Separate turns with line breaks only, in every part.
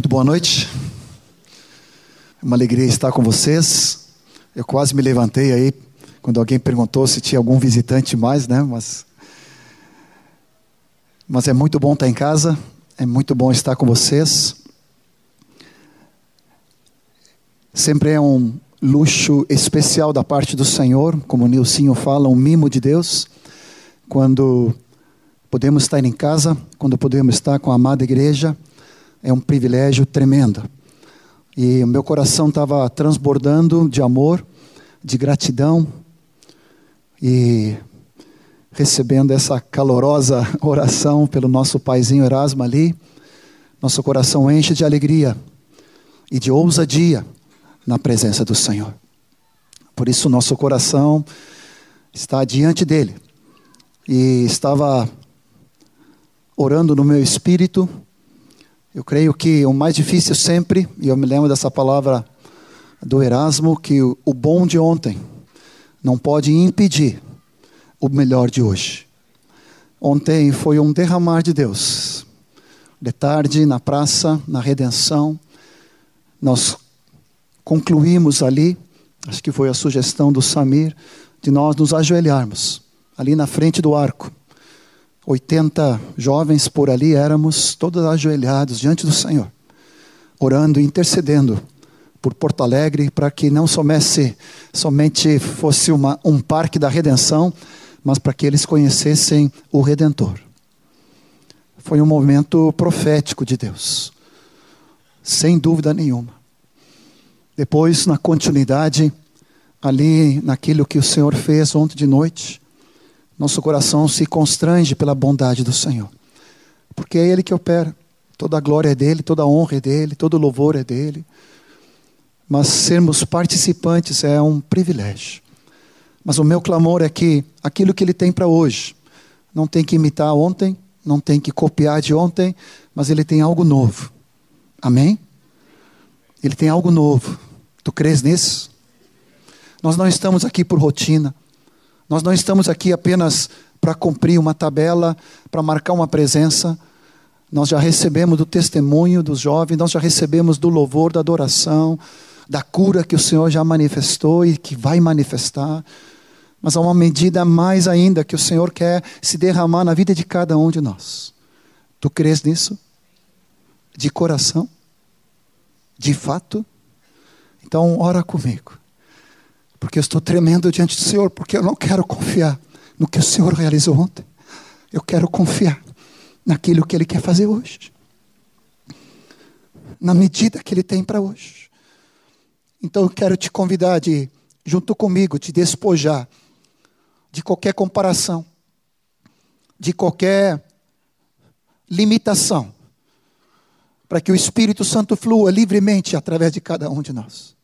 Muito boa noite. É uma alegria estar com vocês. Eu quase me levantei aí quando alguém perguntou se tinha algum visitante mais, né? Mas, mas é muito bom estar em casa. É muito bom estar com vocês. Sempre é um luxo especial da parte do Senhor, como o Nilcinho fala, um mimo de Deus, quando podemos estar em casa, quando podemos estar com a amada igreja é um privilégio tremendo. E o meu coração estava transbordando de amor, de gratidão e recebendo essa calorosa oração pelo nosso paizinho Erasmo ali, nosso coração enche de alegria e de ousadia na presença do Senhor. Por isso nosso coração está diante dele. E estava orando no meu espírito eu creio que o mais difícil sempre, e eu me lembro dessa palavra do Erasmo, que o bom de ontem não pode impedir o melhor de hoje. Ontem foi um derramar de Deus. De tarde, na praça, na redenção, nós concluímos ali, acho que foi a sugestão do Samir, de nós nos ajoelharmos ali na frente do arco 80 jovens por ali éramos todos ajoelhados diante do Senhor, orando e intercedendo por Porto Alegre para que não somente, somente fosse uma, um parque da redenção, mas para que eles conhecessem o Redentor. Foi um momento profético de Deus, sem dúvida nenhuma. Depois, na continuidade, ali naquilo que o Senhor fez ontem de noite, nosso coração se constrange pela bondade do Senhor. Porque é Ele que opera. Toda a glória é dele, toda a honra é dele, todo o louvor é dele. Mas sermos participantes é um privilégio. Mas o meu clamor é que aquilo que ele tem para hoje não tem que imitar ontem, não tem que copiar de ontem, mas ele tem algo novo. Amém? Ele tem algo novo. Tu crês nisso? Nós não estamos aqui por rotina. Nós não estamos aqui apenas para cumprir uma tabela, para marcar uma presença. Nós já recebemos do testemunho dos jovens, nós já recebemos do louvor, da adoração, da cura que o Senhor já manifestou e que vai manifestar. Mas há uma medida mais ainda que o Senhor quer se derramar na vida de cada um de nós. Tu crês nisso? De coração? De fato? Então, ora comigo. Porque eu estou tremendo diante do Senhor, porque eu não quero confiar no que o Senhor realizou ontem. Eu quero confiar naquilo que Ele quer fazer hoje. Na medida que Ele tem para hoje. Então eu quero te convidar de, junto comigo, te despojar de qualquer comparação, de qualquer limitação, para que o Espírito Santo flua livremente através de cada um de nós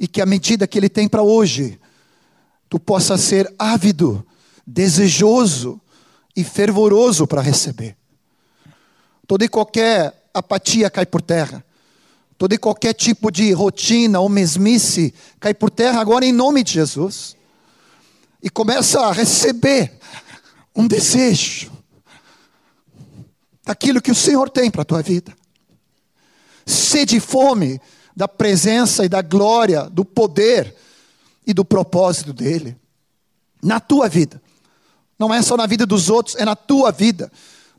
e que a medida que Ele tem para hoje, tu possa ser ávido, desejoso e fervoroso para receber. Toda e qualquer apatia cai por terra. Todo e qualquer tipo de rotina ou mesmice cai por terra agora em nome de Jesus. E começa a receber um desejo daquilo que o Senhor tem para a tua vida. Sede fome da presença e da glória, do poder e do propósito dele na tua vida. Não é só na vida dos outros, é na tua vida,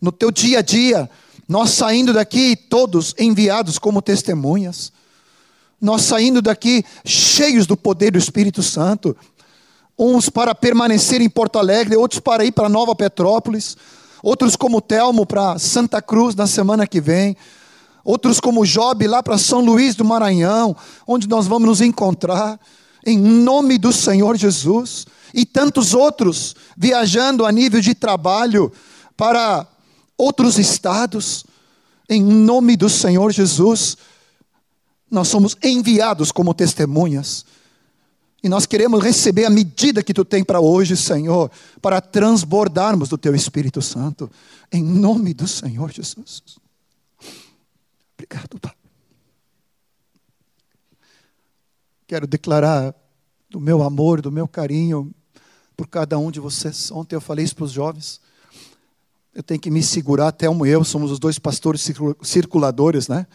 no teu dia a dia. Nós saindo daqui todos enviados como testemunhas. Nós saindo daqui cheios do poder do Espírito Santo. Uns para permanecer em Porto Alegre, outros para ir para Nova Petrópolis, outros como Telmo para Santa Cruz na semana que vem outros como Job lá para São Luís do Maranhão, onde nós vamos nos encontrar, em nome do Senhor Jesus, e tantos outros viajando a nível de trabalho para outros estados, em nome do Senhor Jesus. Nós somos enviados como testemunhas. E nós queremos receber a medida que tu tem para hoje, Senhor, para transbordarmos do teu Espírito Santo, em nome do Senhor Jesus. Obrigado, Pai. Quero declarar do meu amor, do meu carinho por cada um de vocês. Ontem eu falei isso para os jovens. Eu tenho que me segurar, até um eu, somos os dois pastores circuladores, né?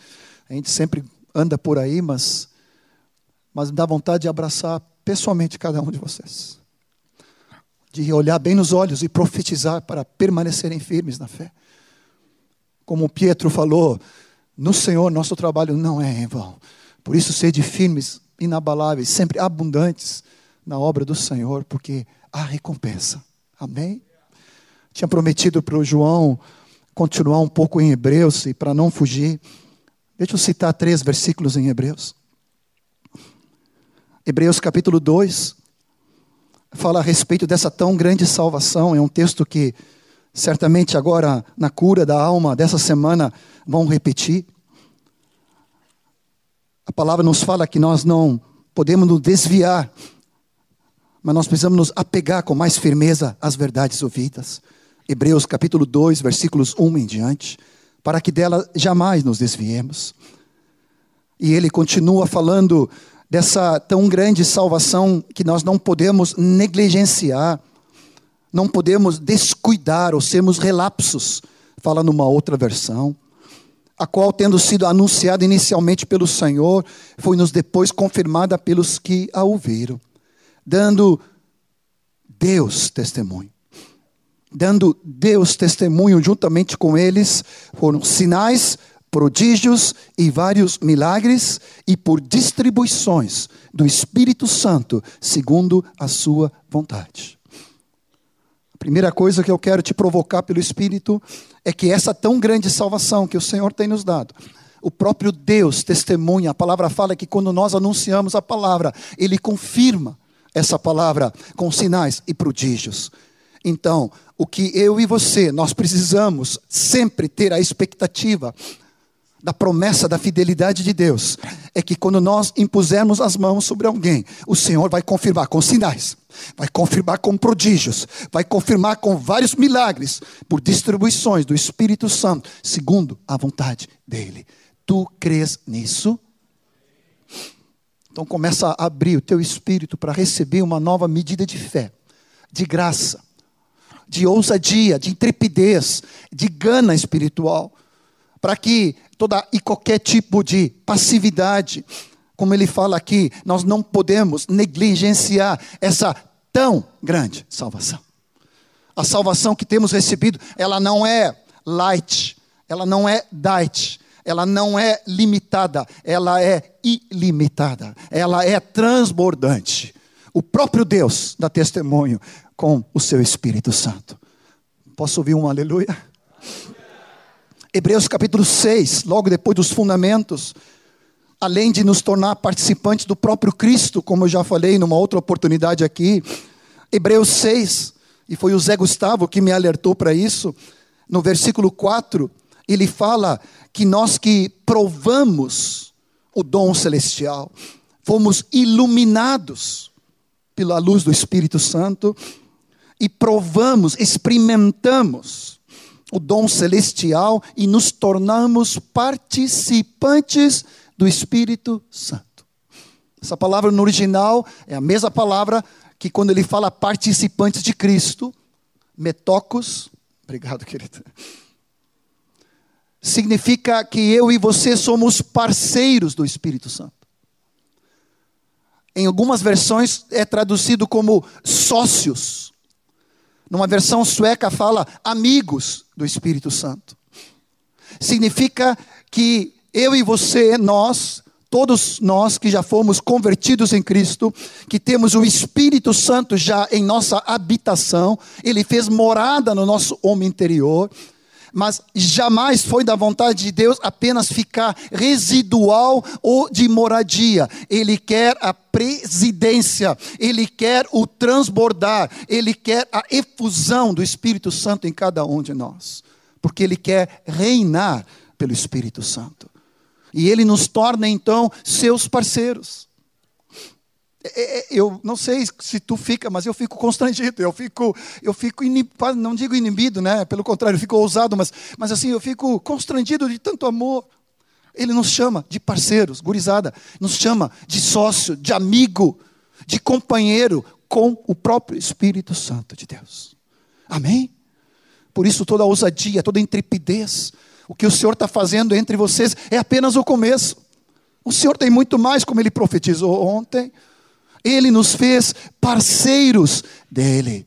A gente sempre anda por aí, mas, mas dá vontade de abraçar pessoalmente cada um de vocês. De olhar bem nos olhos e profetizar para permanecerem firmes na fé. Como Pietro falou, no Senhor nosso trabalho não é em vão. Por isso, sede firmes, inabaláveis, sempre abundantes na obra do Senhor, porque há recompensa. Amém? Tinha prometido para o João continuar um pouco em Hebreus, e para não fugir, deixa eu citar três versículos em Hebreus. Hebreus capítulo 2 fala a respeito dessa tão grande salvação, é um texto que certamente agora na cura da alma dessa semana vão repetir. A palavra nos fala que nós não podemos nos desviar, mas nós precisamos nos apegar com mais firmeza às verdades ouvidas. Hebreus capítulo 2, versículos 1 em diante, para que dela jamais nos desviemos. E ele continua falando dessa tão grande salvação que nós não podemos negligenciar, não podemos descuidar ou sermos relapsos, fala numa outra versão, a qual, tendo sido anunciada inicialmente pelo Senhor, foi-nos depois confirmada pelos que a ouviram, dando Deus testemunho. Dando Deus testemunho juntamente com eles, foram sinais, prodígios e vários milagres, e por distribuições do Espírito Santo, segundo a sua vontade. A primeira coisa que eu quero te provocar pelo Espírito é que essa tão grande salvação que o Senhor tem nos dado, o próprio Deus testemunha, a palavra fala que quando nós anunciamos a palavra, Ele confirma essa palavra com sinais e prodígios. Então, o que eu e você, nós precisamos sempre ter a expectativa da promessa da fidelidade de Deus é que quando nós impusermos as mãos sobre alguém, o Senhor vai confirmar com sinais, vai confirmar com prodígios, vai confirmar com vários milagres, por distribuições do Espírito Santo, segundo a vontade dele. Tu crês nisso? Então começa a abrir o teu espírito para receber uma nova medida de fé, de graça, de ousadia, de intrepidez, de gana espiritual, para que toda e qualquer tipo de passividade. Como ele fala aqui, nós não podemos negligenciar essa tão grande salvação. A salvação que temos recebido, ela não é light, ela não é diet, ela não é limitada, ela é ilimitada, ela é transbordante. O próprio Deus dá testemunho com o seu Espírito Santo. Posso ouvir um aleluia? Hebreus capítulo 6, logo depois dos fundamentos, além de nos tornar participantes do próprio Cristo, como eu já falei numa outra oportunidade aqui, Hebreus 6, e foi o Zé Gustavo que me alertou para isso, no versículo 4, ele fala que nós que provamos o dom celestial, fomos iluminados pela luz do Espírito Santo e provamos, experimentamos o dom celestial e nos tornamos participantes do Espírito Santo. Essa palavra no original é a mesma palavra que quando ele fala participantes de Cristo, metocos, obrigado, querido. Significa que eu e você somos parceiros do Espírito Santo. Em algumas versões é traduzido como sócios. Numa versão sueca fala amigos do Espírito Santo. Significa que eu e você, nós, todos nós que já fomos convertidos em Cristo, que temos o Espírito Santo já em nossa habitação, ele fez morada no nosso homem interior mas jamais foi da vontade de Deus apenas ficar residual ou de moradia. Ele quer a presidência, ele quer o transbordar, ele quer a efusão do Espírito Santo em cada um de nós, porque ele quer reinar pelo Espírito Santo. E ele nos torna então seus parceiros. É, é, eu não sei se tu fica, mas eu fico constrangido, eu fico, eu fico inibido, não digo inibido, né? Pelo contrário, eu fico ousado, mas, mas assim, eu fico constrangido de tanto amor. Ele nos chama de parceiros, gurizada, nos chama de sócio, de amigo, de companheiro com o próprio Espírito Santo de Deus. Amém? Por isso, toda ousadia, toda intrepidez, o que o Senhor está fazendo entre vocês é apenas o começo. O Senhor tem muito mais, como ele profetizou ontem. Ele nos fez parceiros dele.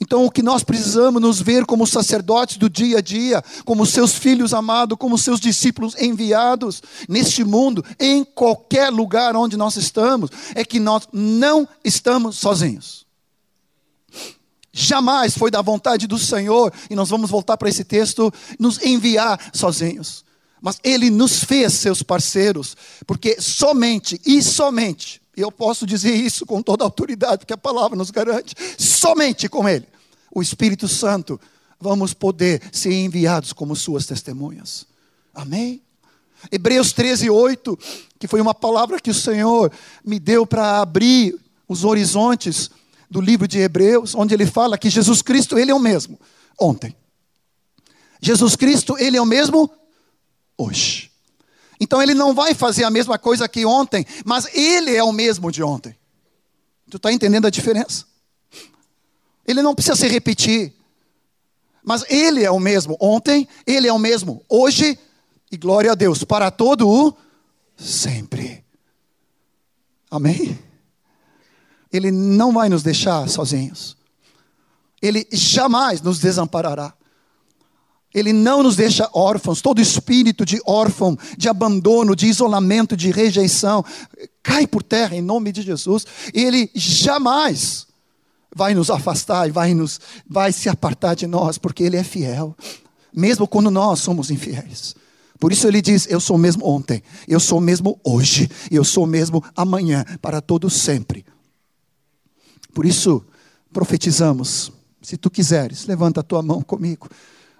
Então, o que nós precisamos nos ver como sacerdotes do dia a dia, como seus filhos amados, como seus discípulos enviados neste mundo, em qualquer lugar onde nós estamos, é que nós não estamos sozinhos. Jamais foi da vontade do Senhor, e nós vamos voltar para esse texto, nos enviar sozinhos. Mas Ele nos fez seus parceiros, porque somente e somente, e eu posso dizer isso com toda a autoridade, porque a palavra nos garante, somente com Ele, o Espírito Santo, vamos poder ser enviados como Suas testemunhas. Amém? Hebreus 13, 8, que foi uma palavra que o Senhor me deu para abrir os horizontes do livro de Hebreus, onde ele fala que Jesus Cristo, ele é o mesmo ontem. Jesus Cristo, ele é o mesmo hoje. Então ele não vai fazer a mesma coisa que ontem, mas ele é o mesmo de ontem. Tu está entendendo a diferença? Ele não precisa se repetir, mas ele é o mesmo ontem, ele é o mesmo hoje, e glória a Deus, para todo o sempre. Amém? Ele não vai nos deixar sozinhos. Ele jamais nos desamparará. Ele não nos deixa órfãos. Todo espírito de órfão, de abandono, de isolamento, de rejeição, cai por terra em nome de Jesus. Ele jamais vai nos afastar e vai, nos, vai se apartar de nós, porque Ele é fiel, mesmo quando nós somos infiéis. Por isso ele diz: Eu sou mesmo ontem, eu sou mesmo hoje, eu sou mesmo amanhã, para todo sempre. Por isso, profetizamos. Se tu quiseres, levanta a tua mão comigo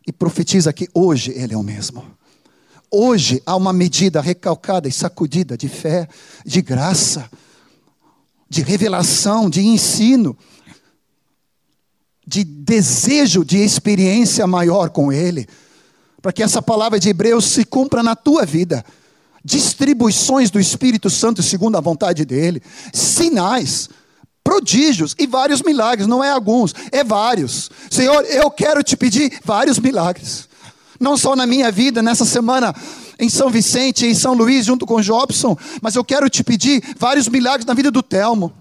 e profetiza que hoje Ele é o mesmo. Hoje há uma medida recalcada e sacudida de fé, de graça, de revelação, de ensino, de desejo de experiência maior com Ele, para que essa palavra de Hebreus se cumpra na tua vida. Distribuições do Espírito Santo segundo a vontade dEle, sinais, prodígios e vários milagres, não é alguns, é vários. Senhor, eu quero te pedir vários milagres. Não só na minha vida, nessa semana em São Vicente, em São Luís, junto com Jobson, mas eu quero te pedir vários milagres na vida do Telmo,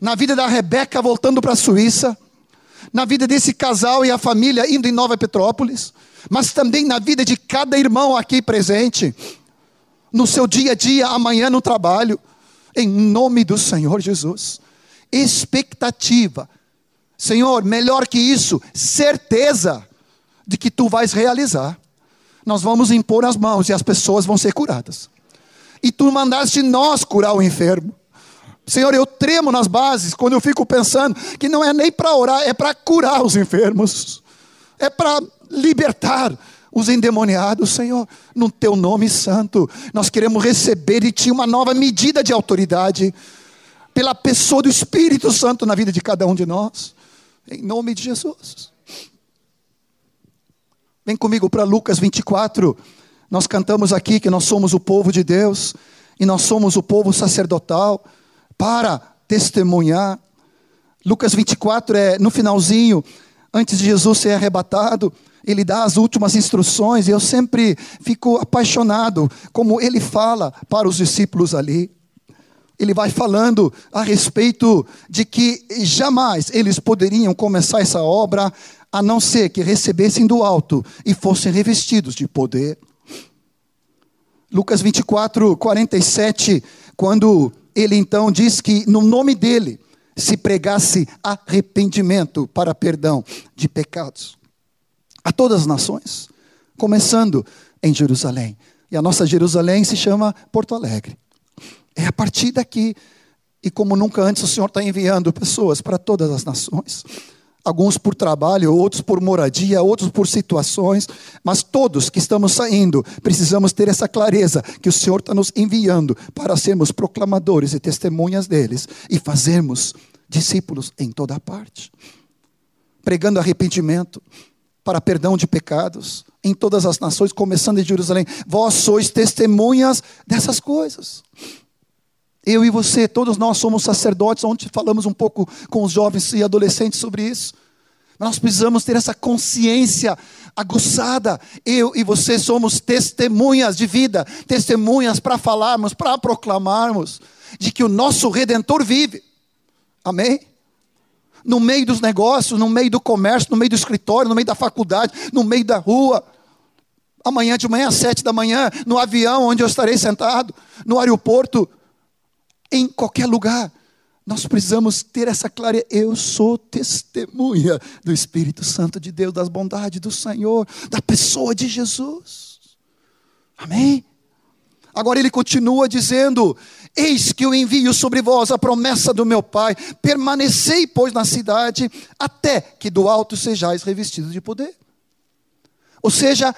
na vida da Rebeca voltando para a Suíça, na vida desse casal e a família indo em Nova Petrópolis, mas também na vida de cada irmão aqui presente, no seu dia a dia, amanhã no trabalho, em nome do Senhor Jesus expectativa. Senhor, melhor que isso, certeza de que tu vais realizar. Nós vamos impor as mãos e as pessoas vão ser curadas. E tu mandaste nós curar o enfermo. Senhor, eu tremo nas bases quando eu fico pensando que não é nem para orar, é para curar os enfermos, é para libertar os endemoniados, Senhor, no teu nome santo. Nós queremos receber de ti uma nova medida de autoridade pela pessoa do Espírito Santo na vida de cada um de nós. Em nome de Jesus. Vem comigo para Lucas 24. Nós cantamos aqui que nós somos o povo de Deus e nós somos o povo sacerdotal para testemunhar. Lucas 24 é no finalzinho, antes de Jesus ser arrebatado, ele dá as últimas instruções e eu sempre fico apaixonado como ele fala para os discípulos ali ele vai falando a respeito de que jamais eles poderiam começar essa obra a não ser que recebessem do alto e fossem revestidos de poder. Lucas 24, 47, quando ele então diz que no nome dele se pregasse arrependimento para perdão de pecados a todas as nações, começando em Jerusalém. E a nossa Jerusalém se chama Porto Alegre. É a partir daqui. E como nunca antes, o Senhor está enviando pessoas para todas as nações. Alguns por trabalho, outros por moradia, outros por situações, mas todos que estamos saindo, precisamos ter essa clareza que o Senhor está nos enviando para sermos proclamadores e testemunhas deles e fazermos discípulos em toda parte, pregando arrependimento para perdão de pecados em todas as nações, começando em Jerusalém. Vós sois testemunhas dessas coisas. Eu e você, todos nós somos sacerdotes, ontem falamos um pouco com os jovens e adolescentes sobre isso. Nós precisamos ter essa consciência aguçada. Eu e você somos testemunhas de vida, testemunhas para falarmos, para proclamarmos de que o nosso redentor vive. Amém? No meio dos negócios, no meio do comércio, no meio do escritório, no meio da faculdade, no meio da rua. Amanhã de manhã, às sete da manhã, no avião onde eu estarei sentado, no aeroporto, em qualquer lugar. Nós precisamos ter essa clareza. Eu sou testemunha do Espírito Santo de Deus, das bondades do Senhor, da pessoa de Jesus. Amém? Agora ele continua dizendo: Eis que eu envio sobre vós a promessa do meu Pai, permanecei, pois, na cidade, até que do alto sejais revestidos de poder. Ou seja,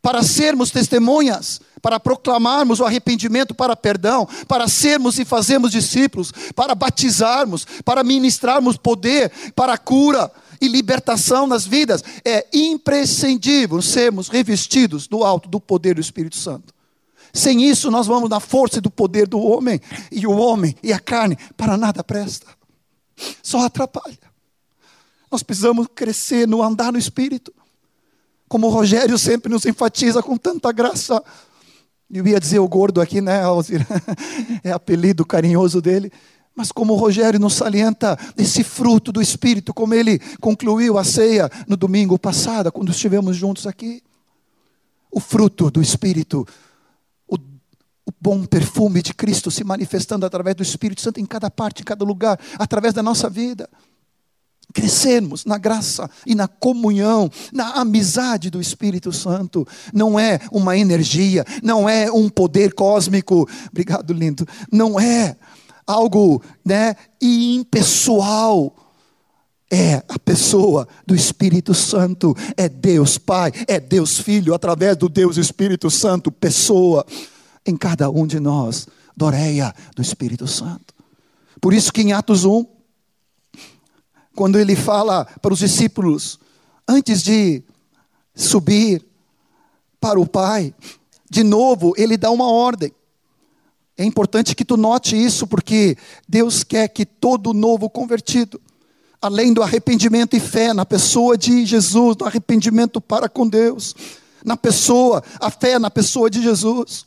para sermos testemunhas, para proclamarmos o arrependimento para perdão, para sermos e fazermos discípulos, para batizarmos, para ministrarmos poder para cura e libertação nas vidas, é imprescindível sermos revestidos do alto do poder do Espírito Santo. Sem isso, nós vamos na força do poder do homem, e o homem e a carne para nada presta, só atrapalha. Nós precisamos crescer no andar no Espírito como o Rogério sempre nos enfatiza com tanta graça. Eu ia dizer o gordo aqui, né, Alzir? É apelido carinhoso dele. Mas como o Rogério nos salienta esse fruto do Espírito, como ele concluiu a ceia no domingo passado, quando estivemos juntos aqui. O fruto do Espírito, o, o bom perfume de Cristo se manifestando através do Espírito Santo em cada parte, em cada lugar, através da nossa vida crescermos na graça e na comunhão, na amizade do Espírito Santo. Não é uma energia, não é um poder cósmico. Obrigado, lindo. Não é algo, né, impessoal. É a pessoa do Espírito Santo, é Deus Pai, é Deus Filho, através do Deus Espírito Santo, pessoa em cada um de nós, Doreia do Espírito Santo. Por isso que em Atos 1, quando ele fala para os discípulos, antes de subir para o Pai, de novo, ele dá uma ordem. É importante que tu note isso, porque Deus quer que todo novo convertido, além do arrependimento e fé na pessoa de Jesus, do arrependimento para com Deus, na pessoa, a fé na pessoa de Jesus,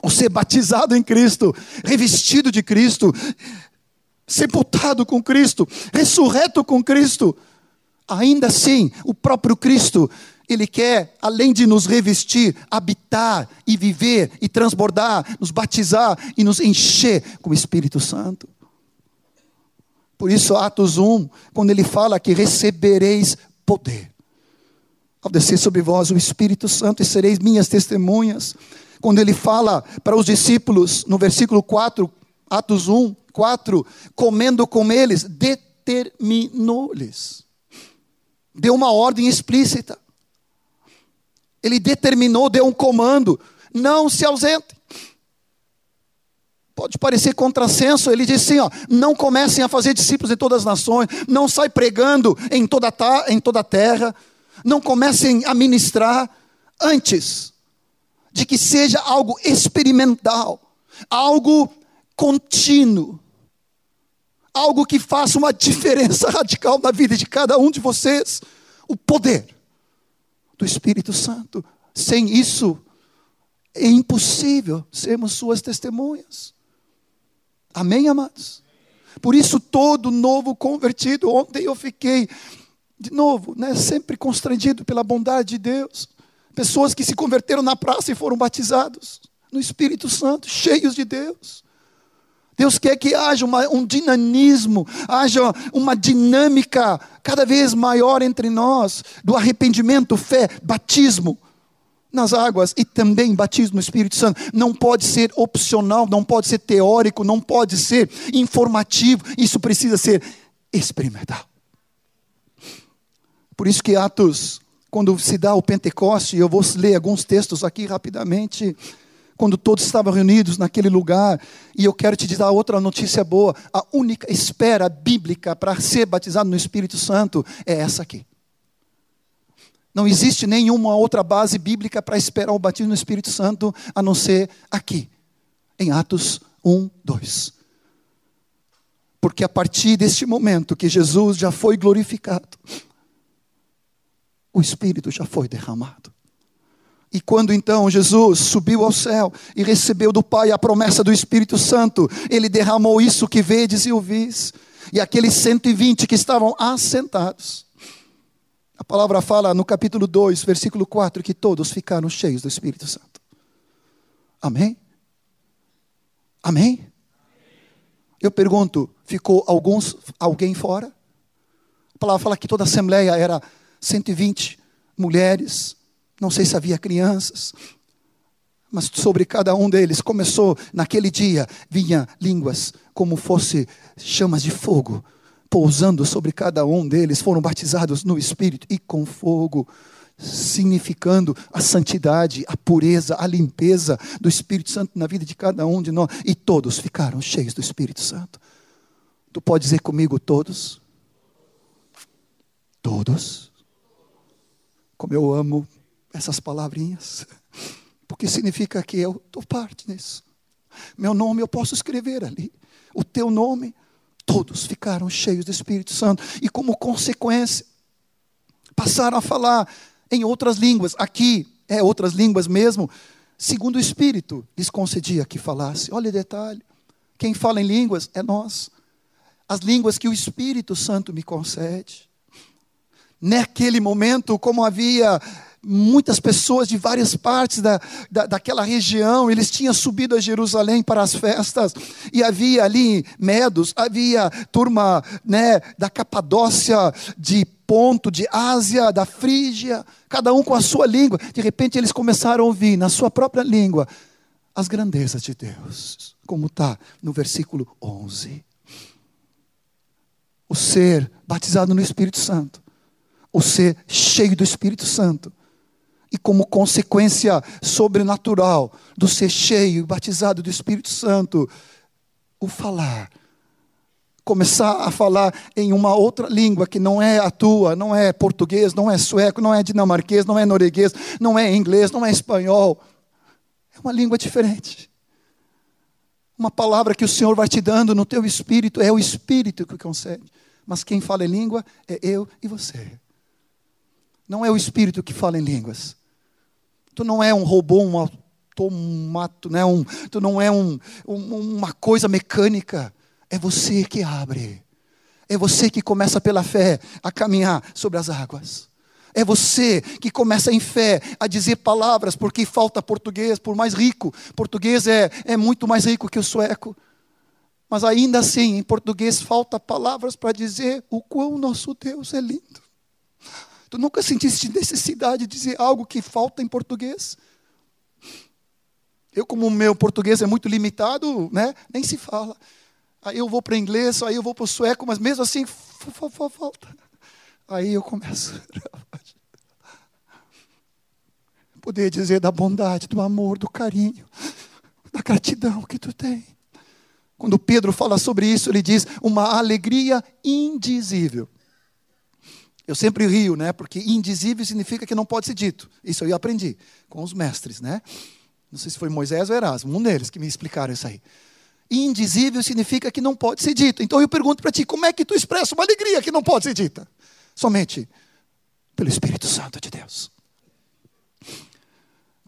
ou ser batizado em Cristo, revestido de Cristo, sepultado com Cristo, ressurreto com Cristo. Ainda assim, o próprio Cristo, Ele quer, além de nos revestir, habitar e viver e transbordar, nos batizar e nos encher com o Espírito Santo. Por isso, Atos 1, quando ele fala que recebereis poder, ao descer sobre vós o Espírito Santo e sereis minhas testemunhas. Quando ele fala para os discípulos, no versículo 4, Atos 1, 4, comendo com eles, determinou-lhes. Deu uma ordem explícita. Ele determinou, deu um comando: não se ausentem. Pode parecer contrassenso, ele disse assim: ó, não comecem a fazer discípulos em todas as nações, não sai pregando em toda, em toda a terra, não comecem a ministrar antes de que seja algo experimental, algo contínuo, algo que faça uma diferença radical na vida de cada um de vocês. O poder do Espírito Santo. Sem isso, é impossível sermos suas testemunhas. Amém, amados? Por isso, todo novo convertido, ontem eu fiquei, de novo, né, sempre constrangido pela bondade de Deus. Pessoas que se converteram na praça e foram batizados no Espírito Santo, cheios de Deus. Deus quer que haja uma, um dinamismo, haja uma dinâmica cada vez maior entre nós, do arrependimento, fé, batismo nas águas e também batismo no Espírito Santo. Não pode ser opcional, não pode ser teórico, não pode ser informativo, isso precisa ser experimental. Por isso que Atos, quando se dá o Pentecoste, eu vou ler alguns textos aqui rapidamente quando todos estavam reunidos naquele lugar. E eu quero te dar outra notícia boa: a única espera bíblica para ser batizado no Espírito Santo é essa aqui. Não existe nenhuma outra base bíblica para esperar o batismo no Espírito Santo a não ser aqui, em Atos 1, 2. Porque a partir deste momento que Jesus já foi glorificado, o Espírito já foi derramado. E quando então Jesus subiu ao céu e recebeu do Pai a promessa do Espírito Santo, ele derramou isso que vedes e ouvis. E aqueles 120 que estavam assentados. A palavra fala no capítulo 2, versículo 4, que todos ficaram cheios do Espírito Santo. Amém? Amém? Eu pergunto, ficou alguns, alguém fora? A palavra fala que toda a assembleia era 120 mulheres, não sei se havia crianças, mas sobre cada um deles começou naquele dia vinha línguas como fosse chamas de fogo pousando sobre cada um deles, foram batizados no Espírito e com fogo, significando a santidade, a pureza, a limpeza do Espírito Santo na vida de cada um de nós, e todos ficaram cheios do Espírito Santo. Tu pode dizer comigo todos? Todos. Como eu amo essas palavrinhas, porque significa que eu estou parte nisso. Meu nome eu posso escrever ali, o teu nome, todos ficaram cheios do Espírito Santo e, como consequência, passaram a falar em outras línguas. Aqui é outras línguas mesmo, segundo o Espírito lhes concedia que falasse. Olha o detalhe: quem fala em línguas é nós. As línguas que o Espírito Santo me concede. Naquele momento, como havia muitas pessoas de várias partes da, da, daquela região, eles tinham subido a Jerusalém para as festas, e havia ali medos, havia turma né, da Capadócia, de Ponto, de Ásia, da Frígia, cada um com a sua língua. De repente eles começaram a ouvir na sua própria língua as grandezas de Deus, como está no versículo 11. O ser batizado no Espírito Santo, o ser cheio do Espírito Santo, e como consequência sobrenatural do ser cheio e batizado do Espírito Santo, o falar. Começar a falar em uma outra língua que não é a tua, não é português, não é sueco, não é dinamarquês, não é norueguês, não é inglês, não é espanhol. É uma língua diferente. Uma palavra que o Senhor vai te dando no teu espírito, é o espírito que concede. Mas quem fala em língua é eu e você. Não é o espírito que fala em línguas. Tu não é um robô, um automato, né? um, tu não é um, um, uma coisa mecânica. É você que abre. É você que começa pela fé a caminhar sobre as águas. É você que começa em fé a dizer palavras, porque falta português, por mais rico. Português é, é muito mais rico que o sueco. Mas ainda assim, em português, falta palavras para dizer o quão nosso Deus é lindo. Tu nunca sentiste necessidade de dizer algo que falta em português? Eu, como o meu português é muito limitado, né, nem se fala. Aí eu vou para inglês, aí eu vou para o sueco, mas mesmo assim, falta. Aí eu começo. Poder dizer da bondade, do amor, do carinho, da gratidão que tu tem. Quando Pedro fala sobre isso, ele diz uma alegria indizível. Eu sempre rio, né? Porque indizível significa que não pode ser dito. Isso eu aprendi com os mestres, né? Não sei se foi Moisés ou Erasmo, um deles que me explicaram isso aí. Indizível significa que não pode ser dito. Então eu pergunto para ti, como é que tu expressa uma alegria que não pode ser dita? Somente pelo Espírito Santo de Deus.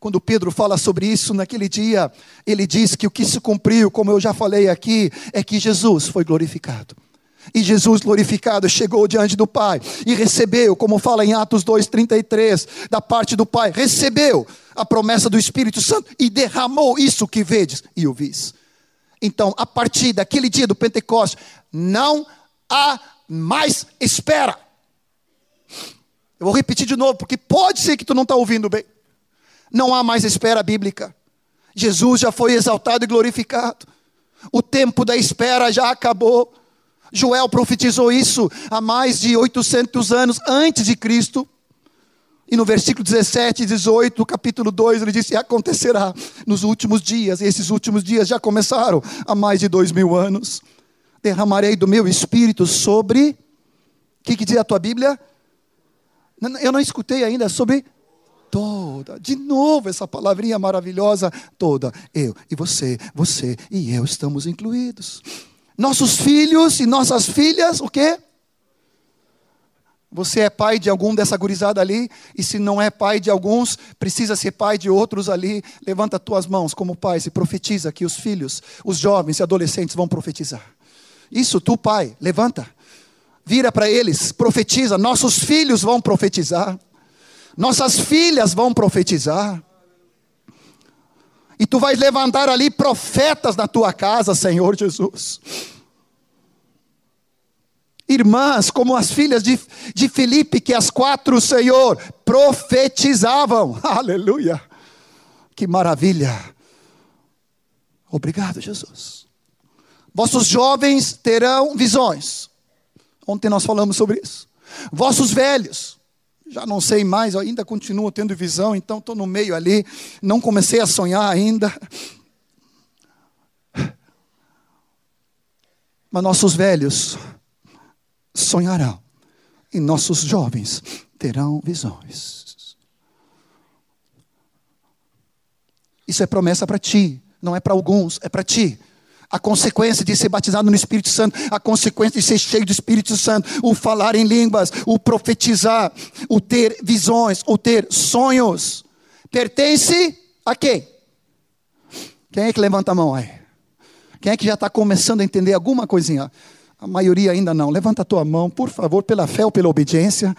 Quando Pedro fala sobre isso naquele dia, ele diz que o que se cumpriu, como eu já falei aqui, é que Jesus foi glorificado. E Jesus glorificado chegou diante do Pai e recebeu, como fala em Atos 2:33, da parte do Pai, recebeu a promessa do Espírito Santo e derramou isso que vedes e ouvis. Então, a partir daquele dia do Pentecostes, não há mais espera. Eu vou repetir de novo, porque pode ser que tu não está ouvindo bem. Não há mais espera bíblica. Jesus já foi exaltado e glorificado. O tempo da espera já acabou. Joel profetizou isso há mais de 800 anos antes de Cristo. E no versículo 17 e 18 do capítulo 2, ele disse: acontecerá nos últimos dias, e esses últimos dias já começaram há mais de dois mil anos. Derramarei do meu espírito sobre. O que, que diz a tua Bíblia? Eu não escutei ainda sobre toda. De novo, essa palavrinha maravilhosa toda. Eu e você, você e eu estamos incluídos. Nossos filhos e nossas filhas, o quê? Você é pai de algum dessa gurizada ali, e se não é pai de alguns, precisa ser pai de outros ali. Levanta tuas mãos como pai e profetiza que os filhos, os jovens e adolescentes vão profetizar. Isso tu, pai, levanta. Vira para eles, profetiza. Nossos filhos vão profetizar. Nossas filhas vão profetizar. E tu vais levantar ali profetas na tua casa, Senhor Jesus irmãs, como as filhas de, de Filipe, que as quatro, Senhor, profetizavam. Aleluia! Que maravilha! Obrigado, Jesus. Vossos jovens terão visões. Ontem nós falamos sobre isso. Vossos velhos, já não sei mais, ainda continuo tendo visão, então estou no meio ali, não comecei a sonhar ainda. Mas nossos velhos sonharão, e nossos jovens terão visões. Isso é promessa para ti, não é para alguns, é para ti. A consequência de ser batizado no Espírito Santo, a consequência de ser cheio do Espírito Santo, o falar em línguas, o profetizar, o ter visões, o ter sonhos, pertence a quem? Quem é que levanta a mão aí? Quem é que já está começando a entender alguma coisinha? A maioria ainda não. Levanta a tua mão, por favor, pela fé ou pela obediência.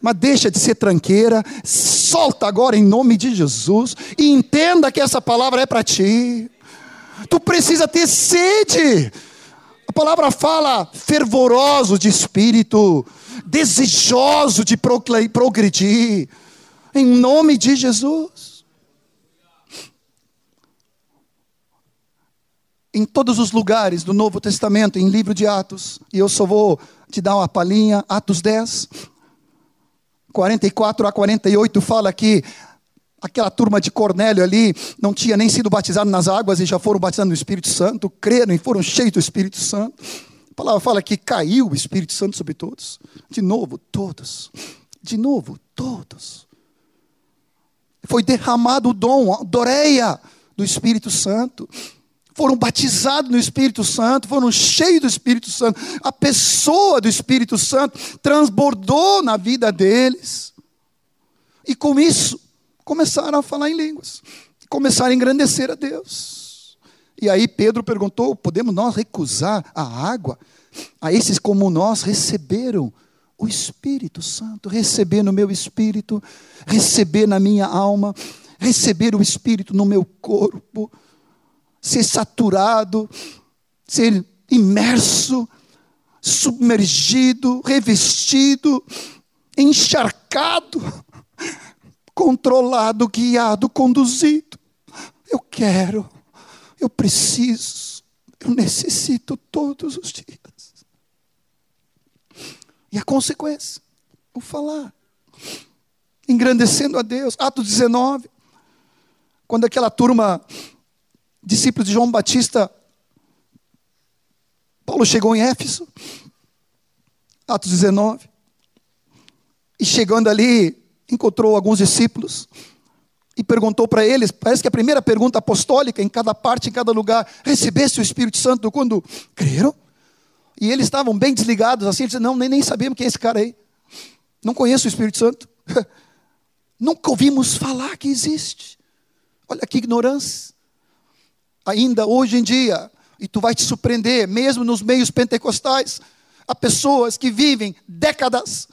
Mas deixa de ser tranqueira, solta agora em nome de Jesus e entenda que essa palavra é para ti. Tu precisa ter sede. A palavra fala fervoroso de espírito, desejoso de progredir. Em nome de Jesus. Em todos os lugares do Novo Testamento, em livro de Atos, e eu só vou te dar uma palhinha, Atos 10, 44 a 48, fala que aquela turma de Cornélio ali não tinha nem sido batizado nas águas e já foram batizados no Espírito Santo, creram e foram cheios do Espírito Santo. A palavra fala que caiu o Espírito Santo sobre todos. De novo, todos. De novo, todos. Foi derramado o dom, a doreia do Espírito Santo foram batizados no Espírito Santo, foram cheios do Espírito Santo. A pessoa do Espírito Santo transbordou na vida deles. E com isso, começaram a falar em línguas, começaram a engrandecer a Deus. E aí Pedro perguntou: podemos nós recusar a água a esses como nós receberam o Espírito Santo, receber no meu espírito, receber na minha alma, receber o Espírito no meu corpo? Ser saturado, ser imerso, submergido, revestido, encharcado, controlado, guiado, conduzido. Eu quero, eu preciso, eu necessito todos os dias. E a consequência, o falar, engrandecendo a Deus. Atos 19, quando aquela turma discípulos de João Batista, Paulo chegou em Éfeso, Atos 19, e chegando ali, encontrou alguns discípulos e perguntou para eles, parece que a primeira pergunta apostólica em cada parte, em cada lugar, recebesse o Espírito Santo quando creram? E eles estavam bem desligados, assim, eles disseram, não, nem, nem sabemos quem é esse cara aí. Não conheço o Espírito Santo. Nunca ouvimos falar que existe. Olha que ignorância ainda hoje em dia, e tu vai te surpreender, mesmo nos meios pentecostais, há pessoas que vivem décadas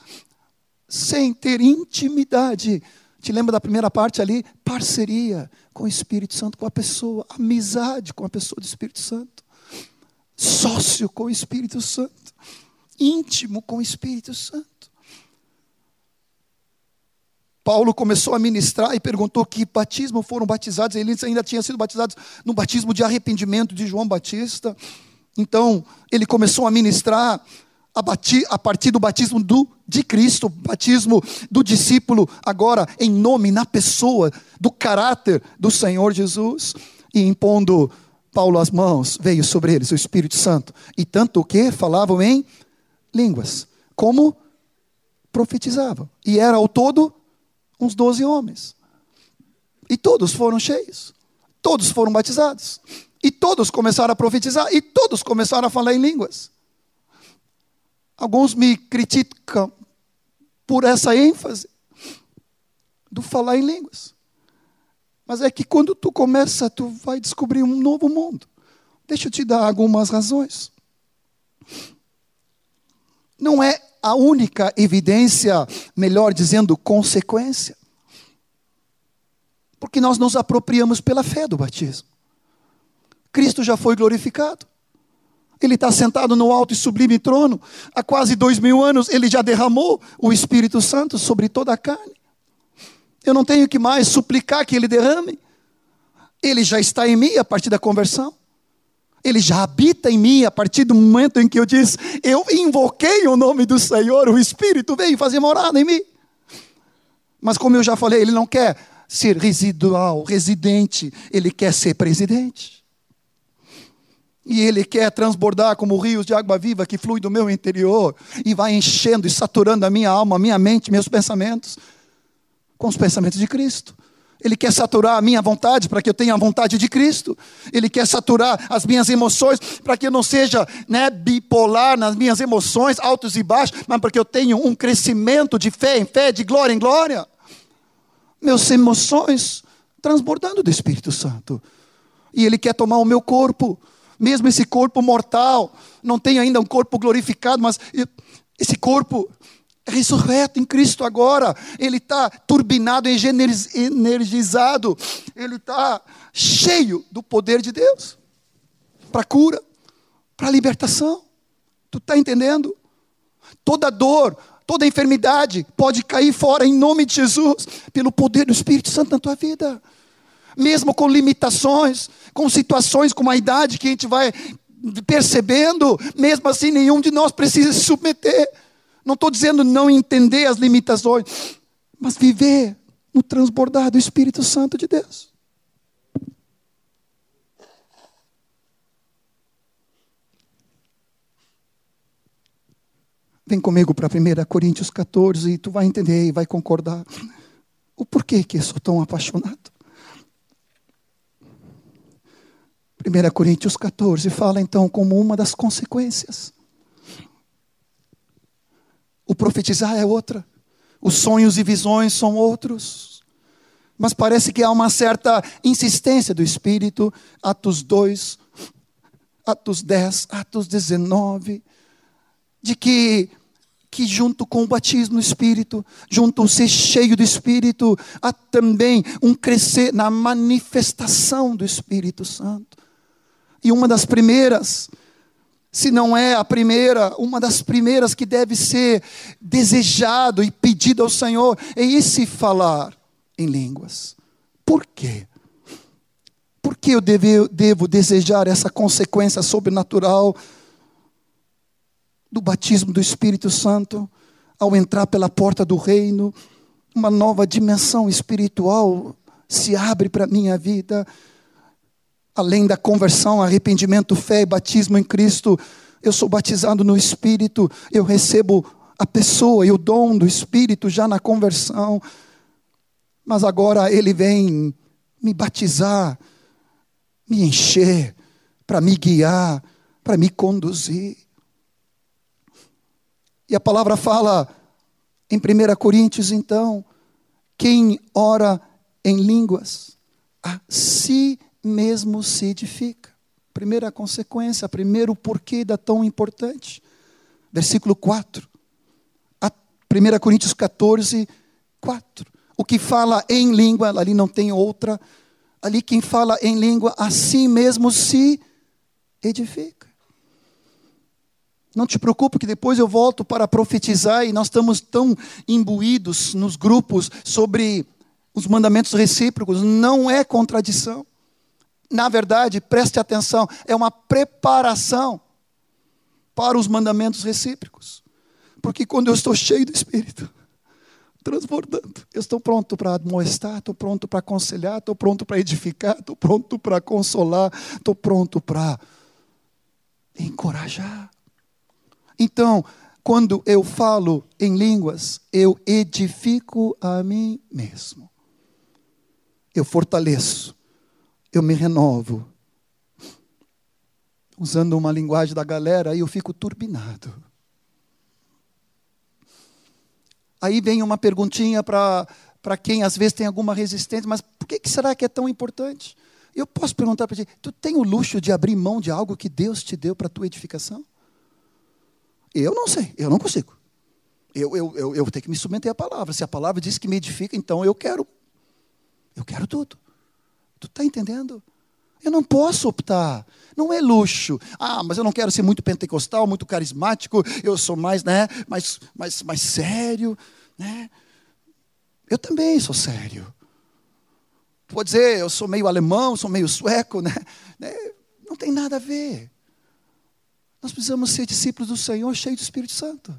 sem ter intimidade. Te lembra da primeira parte ali? Parceria com o Espírito Santo, com a pessoa, amizade com a pessoa do Espírito Santo, sócio com o Espírito Santo, íntimo com o Espírito Santo. Paulo começou a ministrar e perguntou que batismo foram batizados. Eles ainda tinham sido batizados no batismo de arrependimento de João Batista. Então, ele começou a ministrar a, partir do batismo do, de Cristo, batismo do discípulo, agora em nome, na pessoa, do caráter do Senhor Jesus. E impondo Paulo as mãos, veio sobre eles o Espírito Santo. E tanto que falavam em línguas, como profetizavam. E era ao todo uns doze homens. E todos foram cheios. Todos foram batizados. E todos começaram a profetizar, e todos começaram a falar em línguas. Alguns me criticam por essa ênfase do falar em línguas. Mas é que quando tu começa, tu vai descobrir um novo mundo. Deixa eu te dar algumas razões. Não é a única evidência, melhor dizendo, consequência. Porque nós nos apropriamos pela fé do batismo. Cristo já foi glorificado. Ele está sentado no alto e sublime trono. Há quase dois mil anos, ele já derramou o Espírito Santo sobre toda a carne. Eu não tenho que mais suplicar que ele derrame. Ele já está em mim a partir da conversão. Ele já habita em mim a partir do momento em que eu disse: Eu invoquei o nome do Senhor, o Espírito veio fazer morada em mim. Mas, como eu já falei, ele não quer ser residual, residente, ele quer ser presidente. E ele quer transbordar como rios de água viva que flui do meu interior e vai enchendo e saturando a minha alma, a minha mente, meus pensamentos com os pensamentos de Cristo. Ele quer saturar a minha vontade para que eu tenha a vontade de Cristo. Ele quer saturar as minhas emoções para que eu não seja né, bipolar nas minhas emoções, altos e baixos, mas para que eu tenha um crescimento de fé em fé, de glória em glória. Meus emoções transbordando do Espírito Santo. E Ele quer tomar o meu corpo, mesmo esse corpo mortal, não tem ainda um corpo glorificado, mas esse corpo ressurreto em Cristo agora, ele está turbinado, energizado, ele está cheio do poder de Deus para cura, para libertação. Tu está entendendo? Toda dor, toda enfermidade pode cair fora em nome de Jesus, pelo poder do Espírito Santo na tua vida. Mesmo com limitações, com situações como a idade que a gente vai percebendo, mesmo assim nenhum de nós precisa se submeter não estou dizendo não entender as limitações, mas viver no transbordar do Espírito Santo de Deus. Vem comigo para 1 Coríntios 14 e tu vai entender e vai concordar o porquê que eu sou tão apaixonado. 1 Coríntios 14 fala então como uma das consequências o profetizar é outra. Os sonhos e visões são outros. Mas parece que há uma certa insistência do Espírito. Atos 2, Atos 10, Atos 19. De que que junto com o batismo no Espírito, junto ao ser cheio do Espírito, há também um crescer na manifestação do Espírito Santo. E uma das primeiras se não é a primeira, uma das primeiras que deve ser desejado e pedido ao Senhor, é esse falar em línguas. Por quê? Por que eu devo, devo desejar essa consequência sobrenatural do batismo do Espírito Santo ao entrar pela porta do reino? Uma nova dimensão espiritual se abre para a minha vida além da conversão, arrependimento, fé e batismo em Cristo, eu sou batizado no Espírito, eu recebo a pessoa e o dom do Espírito já na conversão, mas agora Ele vem me batizar, me encher, para me guiar, para me conduzir. E a palavra fala em 1 Coríntios, então, quem ora em línguas, a si mesmo se edifica. Primeira consequência, primeiro porquê da tão importante. Versículo 4. 1 Coríntios 14, 4. O que fala em língua, ali não tem outra. Ali quem fala em língua, assim mesmo se edifica. Não te preocupe que depois eu volto para profetizar e nós estamos tão imbuídos nos grupos sobre os mandamentos recíprocos. Não é contradição na verdade, preste atenção, é uma preparação para os mandamentos recíprocos. Porque quando eu estou cheio do Espírito, transbordando, eu estou pronto para admoestar, estou pronto para aconselhar, estou pronto para edificar, estou pronto para consolar, estou pronto para encorajar. Então, quando eu falo em línguas, eu edifico a mim mesmo. Eu fortaleço eu me renovo, usando uma linguagem da galera, eu fico turbinado. Aí vem uma perguntinha para quem às vezes tem alguma resistência, mas por que, que será que é tão importante? Eu posso perguntar para ti: tu tem o luxo de abrir mão de algo que Deus te deu para a tua edificação? Eu não sei, eu não consigo. Eu, eu, eu, eu que me submeter à palavra. Se a palavra diz que me edifica, então eu quero. Eu quero tudo. Tu está entendendo? Eu não posso optar. Não é luxo. Ah, mas eu não quero ser muito pentecostal, muito carismático. Eu sou mais, né, mais, mais, mais sério, né? Eu também sou sério. Pode dizer, eu sou meio alemão, sou meio sueco, né? né? Não tem nada a ver. Nós precisamos ser discípulos do Senhor, cheios do Espírito Santo,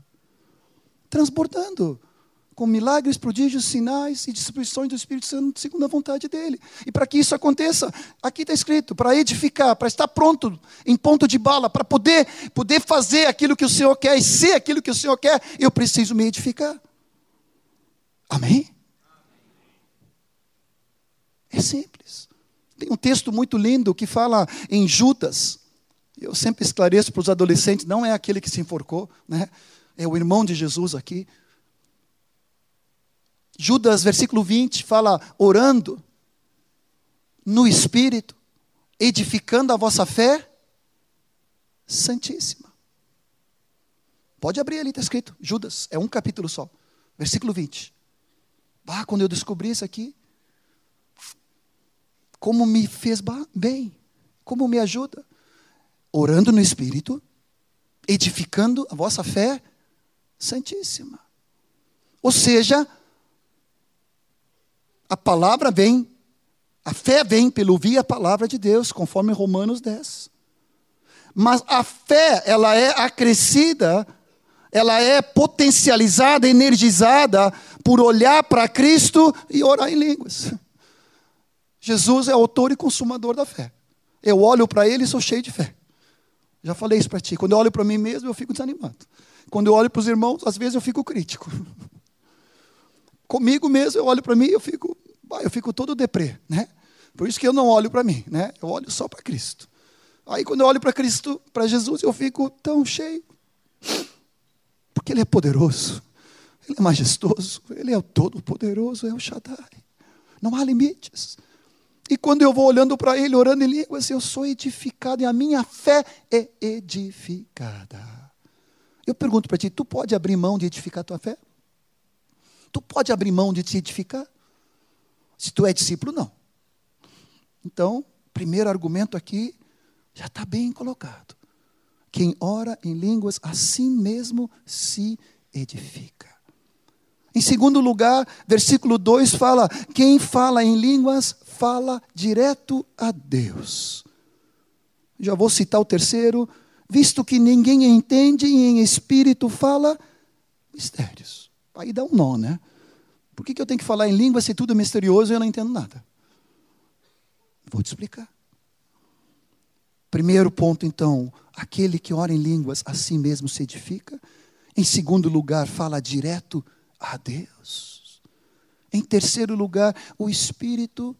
transbordando com milagres, prodígios, sinais e distribuições do Espírito Santo segundo a vontade dele. E para que isso aconteça, aqui está escrito, para edificar, para estar pronto, em ponto de bala, para poder, poder fazer aquilo que o Senhor quer e ser aquilo que o Senhor quer, eu preciso me edificar. Amém? É simples. Tem um texto muito lindo que fala em Judas. Eu sempre esclareço para os adolescentes, não é aquele que se enforcou, né? É o irmão de Jesus aqui. Judas, versículo 20, fala orando no Espírito, edificando a vossa fé santíssima. Pode abrir ali, está escrito. Judas, é um capítulo só. Versículo 20. Ah, quando eu descobri isso aqui, como me fez bem, como me ajuda. Orando no Espírito, edificando a vossa fé santíssima. Ou seja, a palavra vem, a fé vem pelo ouvir a palavra de Deus, conforme Romanos 10. Mas a fé, ela é acrescida, ela é potencializada, energizada por olhar para Cristo e orar em línguas. Jesus é autor e consumador da fé. Eu olho para ele e sou cheio de fé. Já falei isso para ti. Quando eu olho para mim mesmo, eu fico desanimado. Quando eu olho para os irmãos, às vezes eu fico crítico. Comigo mesmo, eu olho para mim e eu fico eu fico todo deprê, né? Por isso que eu não olho para mim, né? Eu olho só para Cristo. Aí quando eu olho para Cristo, para Jesus, eu fico tão cheio. Porque Ele é poderoso, Ele é majestoso, Ele é o todo-poderoso, é o Shaddai. Não há limites. E quando eu vou olhando para Ele, orando em línguas, eu sou edificado e a minha fé é edificada. Eu pergunto para ti: tu pode abrir mão de edificar tua fé? Tu pode abrir mão de te edificar? Se tu é discípulo, não. Então, primeiro argumento aqui já está bem colocado. Quem ora em línguas, assim mesmo se edifica. Em segundo lugar, versículo 2 fala: quem fala em línguas, fala direto a Deus. Já vou citar o terceiro, visto que ninguém entende e em espírito fala mistérios. Aí dá um nó, né? Por que, que eu tenho que falar em língua se tudo é misterioso e eu não entendo nada? Vou te explicar. Primeiro ponto, então, aquele que ora em línguas a si mesmo se edifica. Em segundo lugar, fala direto a Deus. Em terceiro lugar, o Espírito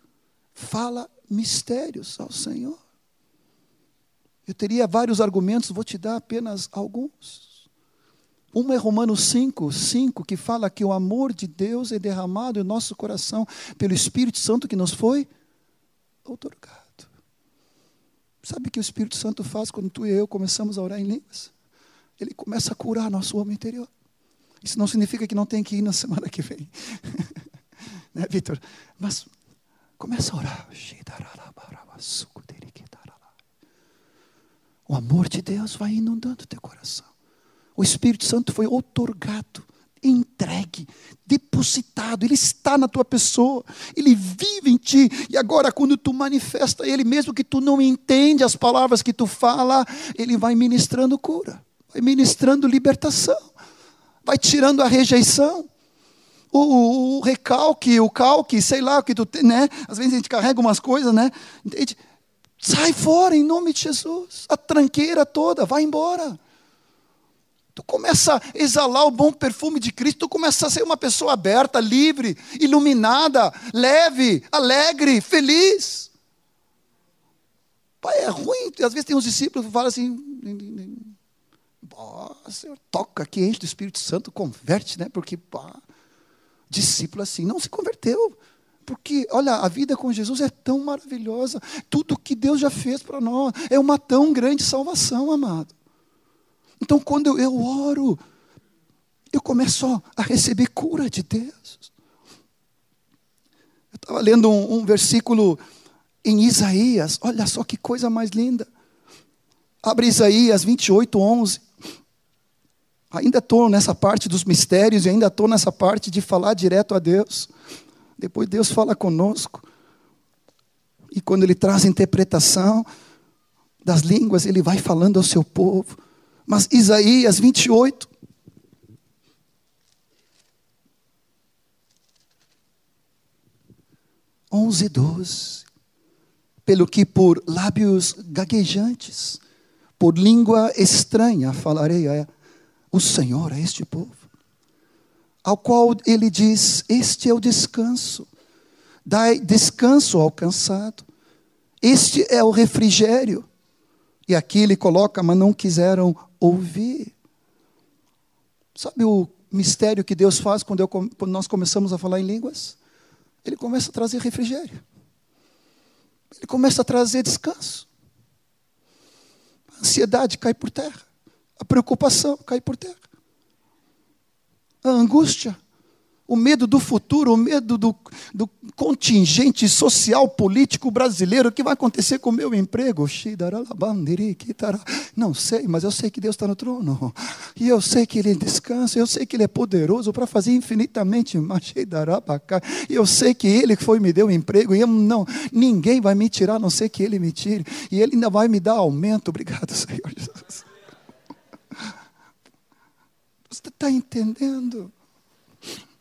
fala mistérios ao Senhor. Eu teria vários argumentos, vou te dar apenas alguns. Uma é Romanos 5, 5, que fala que o amor de Deus é derramado em nosso coração pelo Espírito Santo que nos foi otorgado. Sabe o que o Espírito Santo faz quando tu e eu começamos a orar em línguas? Ele começa a curar nosso homem interior. Isso não significa que não tem que ir na semana que vem. né, Vitor? Mas começa a orar. O amor de Deus vai inundando teu coração. O Espírito Santo foi otorgado, entregue, depositado, ele está na tua pessoa, ele vive em ti, e agora quando tu manifesta ele, mesmo que tu não entende as palavras que tu fala, ele vai ministrando cura, vai ministrando libertação, vai tirando a rejeição, o, o, o recalque, o calque, sei lá o que tu tem, né? Às vezes a gente carrega umas coisas, né? Entende? Sai fora em nome de Jesus, a tranqueira toda, vai embora. Tu começa a exalar o bom perfume de Cristo, tu começa a ser uma pessoa aberta, livre, iluminada, leve, alegre, feliz. Pai, é ruim. Às vezes tem uns discípulos que falam assim. Senhor, toca aqui, enche do Espírito Santo, converte, né? Porque pá, discípulo assim não se converteu. Porque, olha, a vida com Jesus é tão maravilhosa. Tudo que Deus já fez para nós é uma tão grande salvação, amado. Então, quando eu, oro, eu começo a receber cura de Deus. Eu estava lendo um, um versículo em Isaías, olha só que coisa mais linda. Abre Isaías 28, 11. Ainda estou nessa parte dos mistérios e ainda estou nessa parte de falar direto a Deus. Depois Deus fala conosco. E quando Ele traz a interpretação das línguas, Ele vai falando ao seu povo. Mas Isaías 28. Onze e doze. Pelo que por lábios gaguejantes, por língua estranha falarei a o Senhor a este povo ao qual ele diz: Este é o descanso, dai descanso ao cansado, este é o refrigério. E aqui ele coloca, mas não quiseram ouvir. Sabe o mistério que Deus faz quando, eu, quando nós começamos a falar em línguas? Ele começa a trazer refrigério, ele começa a trazer descanso. A ansiedade cai por terra, a preocupação cai por terra a angústia, o medo do futuro, o medo do, do contingente social político brasileiro, o que vai acontecer com o meu emprego? Não sei, mas eu sei que Deus está no trono. E eu sei que Ele descansa, eu sei que Ele é poderoso para fazer infinitamente mais. E eu sei que Ele foi me deu emprego, e eu, não, ninguém vai me tirar, a não ser que Ele me tire. E Ele ainda vai me dar aumento. Obrigado, Senhor Jesus. Você está entendendo?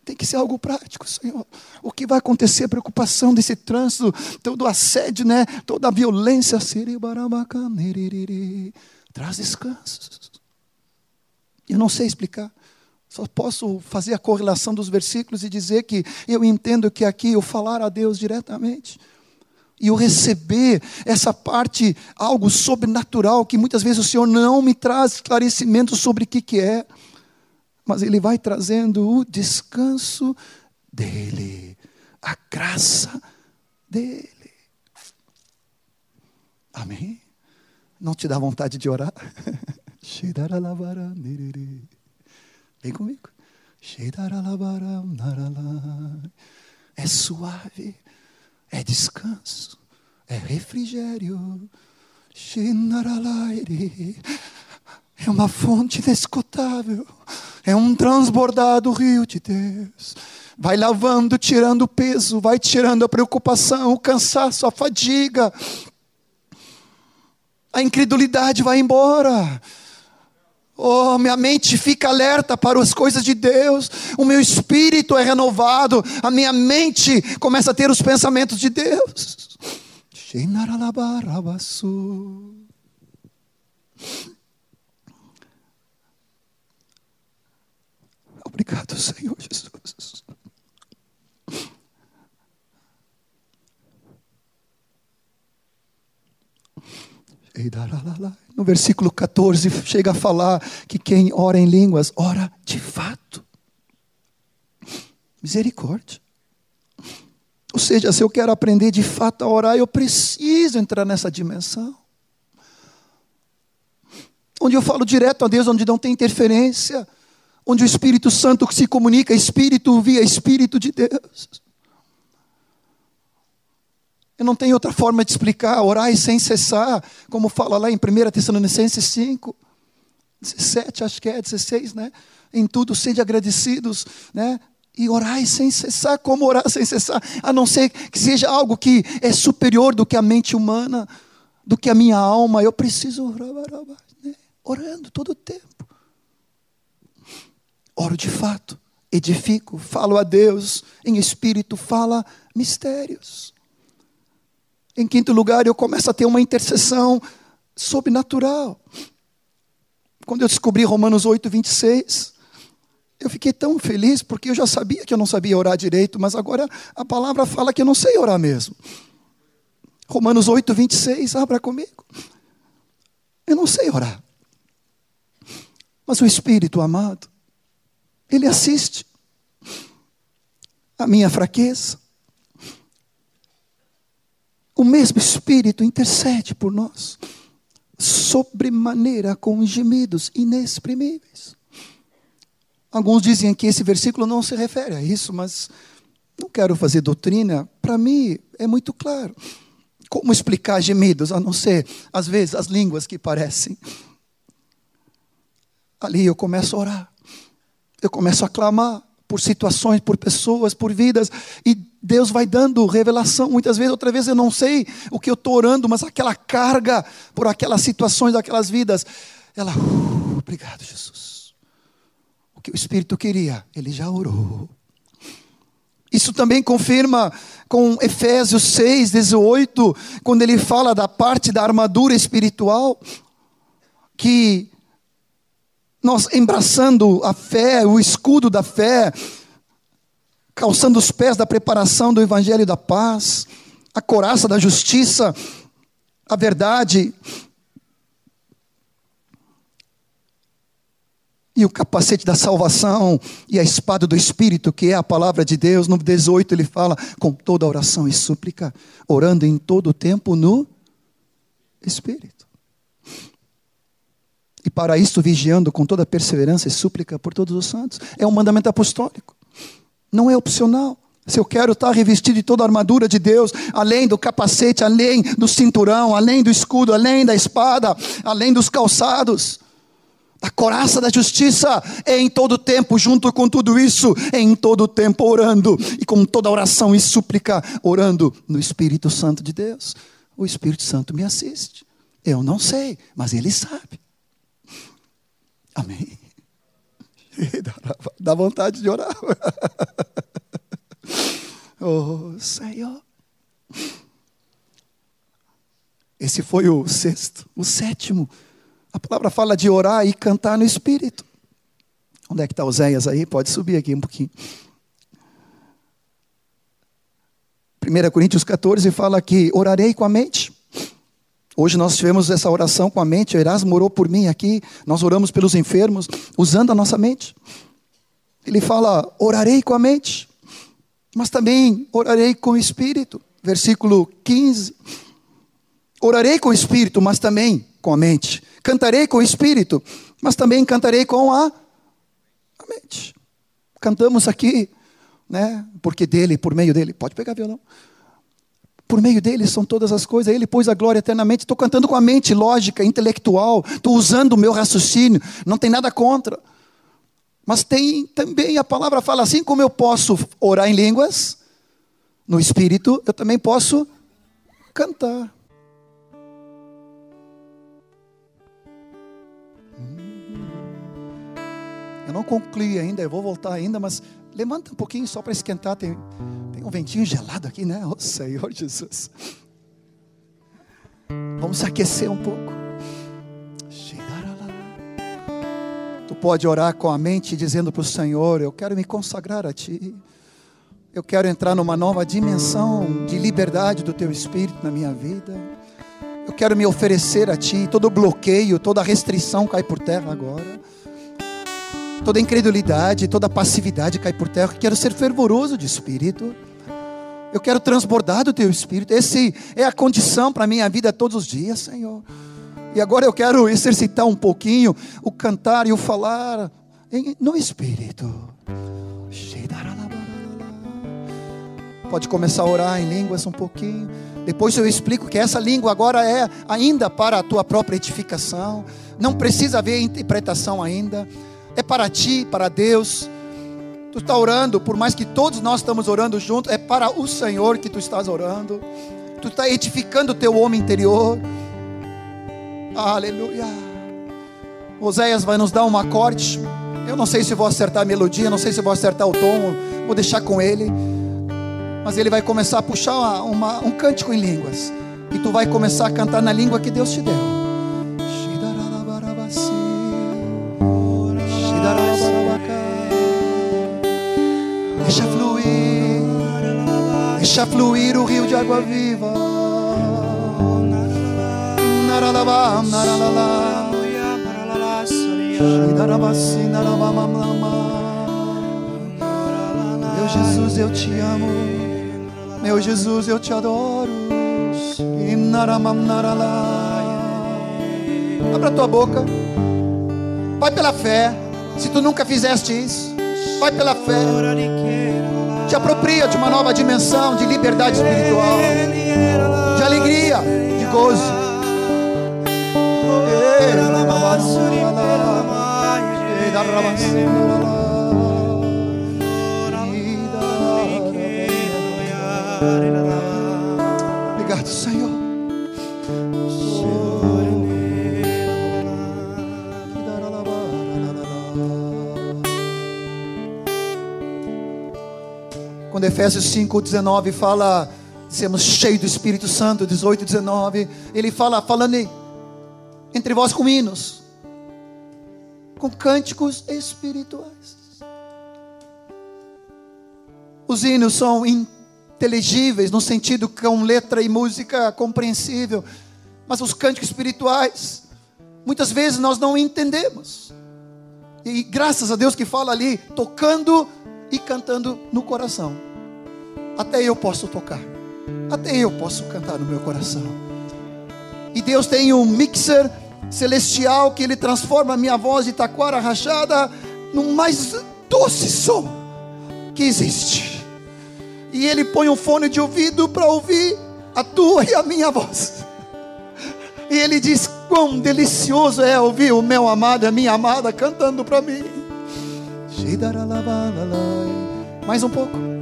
Tem que ser algo prático, Senhor. O que vai acontecer? A preocupação desse trânsito, todo o assédio, né? toda a violência. Traz descanso. Eu não sei explicar. Só posso fazer a correlação dos versículos e dizer que eu entendo que aqui eu falar a Deus diretamente e eu receber essa parte, algo sobrenatural, que muitas vezes o Senhor não me traz esclarecimento sobre o que, que é mas Ele vai trazendo o descanso dEle, a graça dEle. Amém? Não te dá vontade de orar? Vem comigo. É suave, é descanso, é refrigério é uma fonte inescutável, é um transbordado rio de Deus. Vai lavando, tirando o peso, vai tirando a preocupação, o cansaço, a fadiga. A incredulidade vai embora. Oh, minha mente fica alerta para as coisas de Deus, o meu espírito é renovado, a minha mente começa a ter os pensamentos de Deus. Obrigado, Senhor Jesus. No versículo 14, chega a falar que quem ora em línguas, ora de fato. Misericórdia. Ou seja, se eu quero aprender de fato a orar, eu preciso entrar nessa dimensão. Onde eu falo direto a Deus, onde não tem interferência onde o Espírito Santo se comunica Espírito via Espírito de Deus. Eu não tenho outra forma de explicar, orai sem cessar, como fala lá em 1 Tessalonicenses 5, 17, acho que é, 16, né? Em tudo sede agradecidos, né? E orai sem cessar, como orar sem cessar? A não ser que seja algo que é superior do que a mente humana, do que a minha alma, eu preciso orar, né? orando todo o tempo. Oro de fato, edifico, falo a Deus em espírito, fala mistérios. Em quinto lugar, eu começo a ter uma intercessão sobrenatural. Quando eu descobri Romanos 8, 26, eu fiquei tão feliz porque eu já sabia que eu não sabia orar direito, mas agora a palavra fala que eu não sei orar mesmo. Romanos 8, 26, abra comigo. Eu não sei orar. Mas o Espírito amado, ele assiste a minha fraqueza. O mesmo Espírito intercede por nós, sobremaneira com gemidos inexprimíveis. Alguns dizem que esse versículo não se refere a isso, mas não quero fazer doutrina. Para mim é muito claro. Como explicar gemidos, a não ser, às vezes, as línguas que parecem. Ali eu começo a orar, eu começo a clamar por situações, por pessoas, por vidas, e Deus vai dando revelação. Muitas vezes, outra vez eu não sei o que eu estou orando, mas aquela carga por aquelas situações, aquelas vidas, ela, uh, obrigado, Jesus. O que o Espírito queria, ele já orou. Isso também confirma com Efésios 6, 18, quando ele fala da parte da armadura espiritual, que nós embraçando a fé, o escudo da fé, calçando os pés da preparação do evangelho da paz, a coraça da justiça, a verdade, e o capacete da salvação e a espada do Espírito, que é a palavra de Deus. No 18 ele fala com toda oração e súplica, orando em todo o tempo no Espírito. E para isto vigiando com toda perseverança e súplica por todos os santos. É um mandamento apostólico. Não é opcional. Se eu quero estar revestido de toda a armadura de Deus, além do capacete, além do cinturão, além do escudo, além da espada, além dos calçados, a coraça da justiça é em todo tempo, junto com tudo isso, é em todo tempo orando, e com toda oração e súplica, orando no Espírito Santo de Deus. O Espírito Santo me assiste. Eu não sei, mas Ele sabe. Amém. Dá vontade de orar. Oh, Senhor. Esse foi o sexto. O sétimo a palavra fala de orar e cantar no Espírito. Onde é que está Oséias aí? Pode subir aqui um pouquinho. 1 Coríntios 14 fala que orarei com a mente. Hoje nós tivemos essa oração com a mente. O Erasmo orou por mim aqui. Nós oramos pelos enfermos, usando a nossa mente. Ele fala: orarei com a mente, mas também orarei com o espírito. Versículo 15. Orarei com o espírito, mas também com a mente. Cantarei com o espírito, mas também cantarei com a, a mente. Cantamos aqui, né? Porque dele, por meio dele, pode pegar violão. Por meio dele são todas as coisas, ele pôs a glória eternamente. Estou cantando com a mente lógica, intelectual, estou usando o meu raciocínio, não tem nada contra. Mas tem também, a palavra fala assim: como eu posso orar em línguas, no espírito, eu também posso cantar. Eu não concluí ainda, eu vou voltar ainda, mas levanta um pouquinho só para esquentar. Tem, um ventinho gelado aqui, né? Oh Senhor Jesus. Vamos aquecer um pouco. Tu pode orar com a mente dizendo para o Senhor: Eu quero me consagrar a Ti. Eu quero entrar numa nova dimensão de liberdade do Teu Espírito na minha vida. Eu quero me oferecer a Ti. Todo bloqueio, toda restrição cai por terra agora toda incredulidade, toda passividade cai por terra. Eu quero ser fervoroso de espírito. Eu quero transbordar do teu espírito. Esse é a condição para a minha vida todos os dias, Senhor. E agora eu quero exercitar um pouquinho o cantar e o falar no espírito. Pode começar a orar em línguas um pouquinho. Depois eu explico que essa língua agora é ainda para a tua própria edificação. Não precisa haver interpretação ainda é para ti, para Deus. Tu está orando, por mais que todos nós estamos orando juntos, é para o Senhor que tu estás orando. Tu está edificando o teu homem interior. Aleluia. Oséias vai nos dar um acorde. Eu não sei se vou acertar a melodia, não sei se vou acertar o tom, vou deixar com ele. Mas ele vai começar a puxar uma, uma, um cântico em línguas. E tu vai começar a cantar na língua que Deus te deu. Deixa fluir o rio de água viva. Meu Jesus, eu te amo. Meu Jesus, eu te adoro. Abra tua boca. Vai pela fé. Se tu nunca fizeste isso, vai pela fé. Te apropria de uma nova dimensão de liberdade espiritual, de alegria, de gozo. Obrigado, Quando Efésios 5:19 fala sermos cheios do Espírito Santo, 18 19, ele fala falando entre vós com hinos, com cânticos espirituais. Os hinos são inteligíveis no sentido com letra e música compreensível, mas os cânticos espirituais, muitas vezes nós não entendemos. E graças a Deus que fala ali, tocando e cantando no coração. Até eu posso tocar, até eu posso cantar no meu coração. E Deus tem um mixer celestial que Ele transforma a minha voz de taquara rachada no mais doce som que existe. E Ele põe um fone de ouvido para ouvir a tua e a minha voz. E Ele diz: Quão delicioso é ouvir o meu amado e a minha amada cantando para mim. Mais um pouco.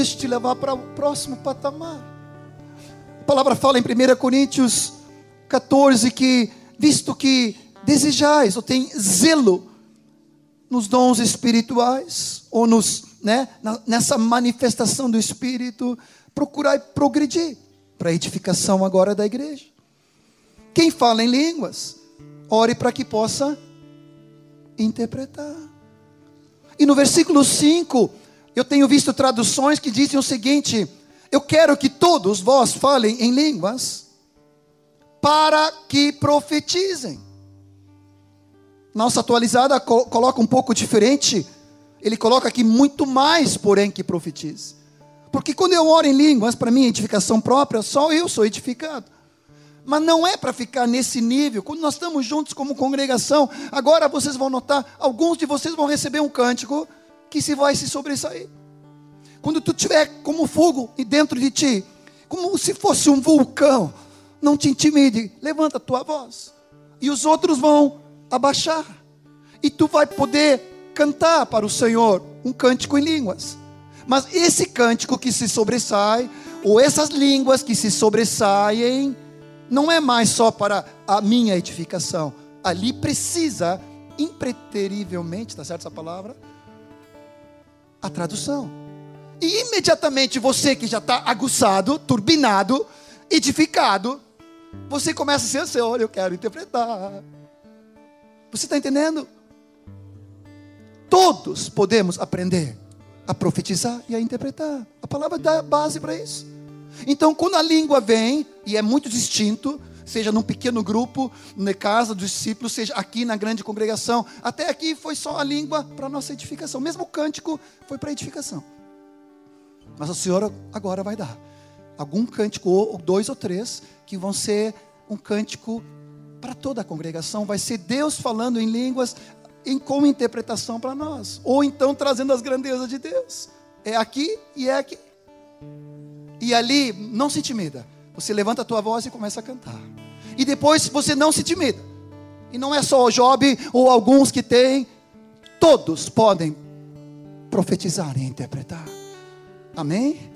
Eu te levar para o próximo patamar. A palavra fala em 1 Coríntios 14 que, visto que desejais ou tem zelo nos dons espirituais, ou nos, né, nessa manifestação do Espírito, procurai progredir para a edificação agora da igreja. Quem fala em línguas, ore para que possa interpretar. E no versículo 5, eu tenho visto traduções que dizem o seguinte: Eu quero que todos vós falem em línguas, para que profetizem. Nossa atualizada coloca um pouco diferente. Ele coloca aqui muito mais, porém, que profetize. Porque quando eu oro em línguas, para minha edificação própria, só eu sou edificado. Mas não é para ficar nesse nível. Quando nós estamos juntos como congregação, agora vocês vão notar, alguns de vocês vão receber um cântico que se vai se sobressair. Quando tu tiver como fogo e dentro de ti, como se fosse um vulcão, não te intimide, levanta a tua voz. E os outros vão abaixar. E tu vai poder cantar para o Senhor um cântico em línguas. Mas esse cântico que se sobressai, ou essas línguas que se sobressaem, não é mais só para a minha edificação. Ali precisa, impreterivelmente, está certo essa palavra? A tradução. E imediatamente você que já está aguçado, turbinado, edificado, você começa a ser assim: olha, eu quero interpretar. Você está entendendo? Todos podemos aprender a profetizar e a interpretar. A palavra dá base para isso. Então, quando a língua vem, e é muito distinto, seja num pequeno grupo, na casa dos discípulos, seja aqui na grande congregação, até aqui foi só a língua para nossa edificação. Mesmo o cântico foi para edificação. Mas o Senhor agora vai dar algum cântico, ou dois ou três, que vão ser um cântico para toda a congregação. Vai ser Deus falando em línguas em com interpretação para nós, ou então trazendo as grandezas de Deus. É aqui e é aqui. E ali, não se intimida. Você levanta a tua voz e começa a cantar. E depois você não se intimida. E não é só o Job ou alguns que têm, todos podem profetizar e interpretar. Amém?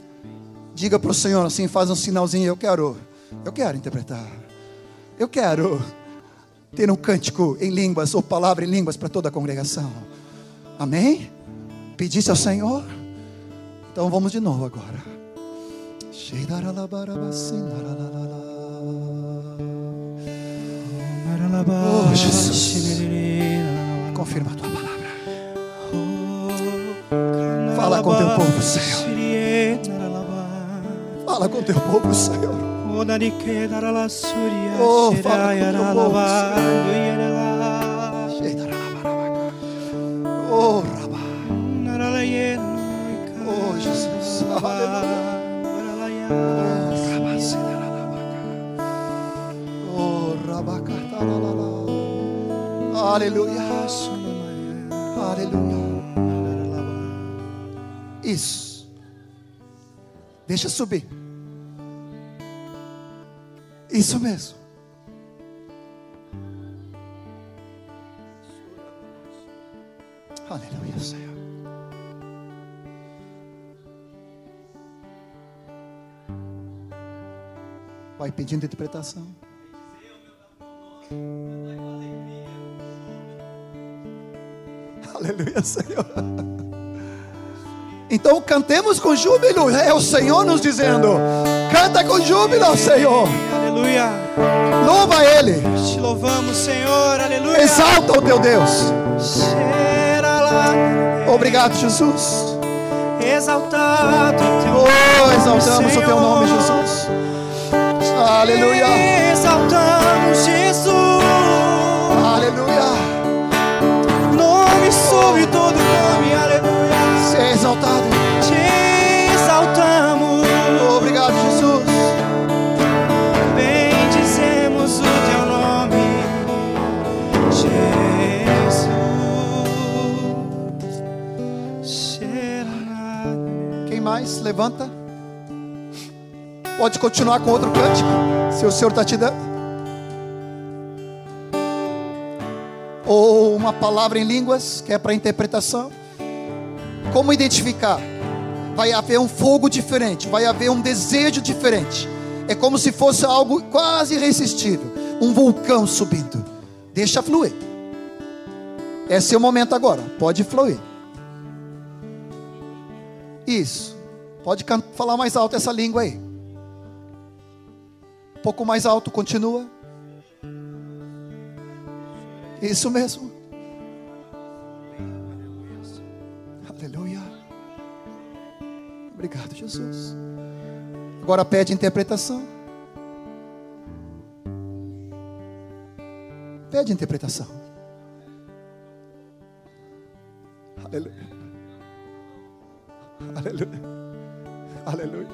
Diga para o Senhor assim, faz um sinalzinho, eu quero, eu quero interpretar. Eu quero ter um cântico em línguas ou palavra em línguas para toda a congregação. Amém? Pedisse ao Senhor. Então vamos de novo agora. Oh, Jesus. Confirma a tua palavra. Fala com teu povo, Senhor. Fala com teu povo, Senhor. Oh, fala com teu povo, Senhor. Oh, Rabá. Oh, Jesus. Aleluia. Aleluia. Aleluia. Isso. Deixa subir. Isso mesmo. Aleluia, Senhor. Vai pedindo interpretação. Aleluia, Senhor. Então cantemos com júbilo. É o Senhor nos dizendo: canta com júbilo, Senhor.
Aleluia.
Louva Ele.
Te louvamos, Senhor. Aleluia.
Exalta o teu Deus. Obrigado, Jesus.
Exaltado o teu
Oh, exaltamos o teu nome, Jesus. Aleluia.
Exaltamos Jesus.
Aleluia.
Nome sobre todo nome. Aleluia.
Seja exaltado.
Te exaltamos.
Obrigado, Jesus.
Bendizemos o teu nome. Jesus.
Quem mais? Levanta. Pode continuar com outro cântico, se o Senhor está te dando. Ou uma palavra em línguas, que é para interpretação. Como identificar? Vai haver um fogo diferente, vai haver um desejo diferente. É como se fosse algo quase irresistível um vulcão subindo. Deixa fluir. É o momento agora, pode fluir. Isso. Pode falar mais alto essa língua aí. Pouco mais alto, continua. Isso mesmo. Aleluia. Obrigado, Jesus. Agora pede interpretação. Pede interpretação. Aleluia. Aleluia. Aleluia.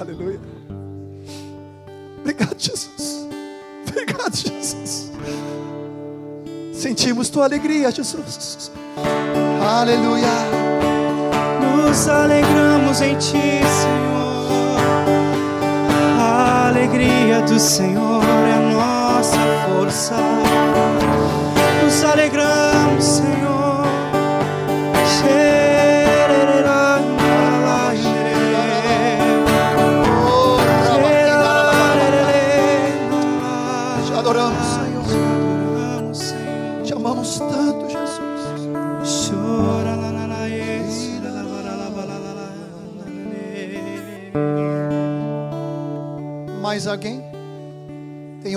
Aleluia. Obrigado, Jesus. Obrigado, Jesus. Sentimos tua alegria, Jesus. Aleluia.
Nos alegramos em ti, Senhor. A alegria do Senhor é a nossa força. Nos alegramos, Senhor.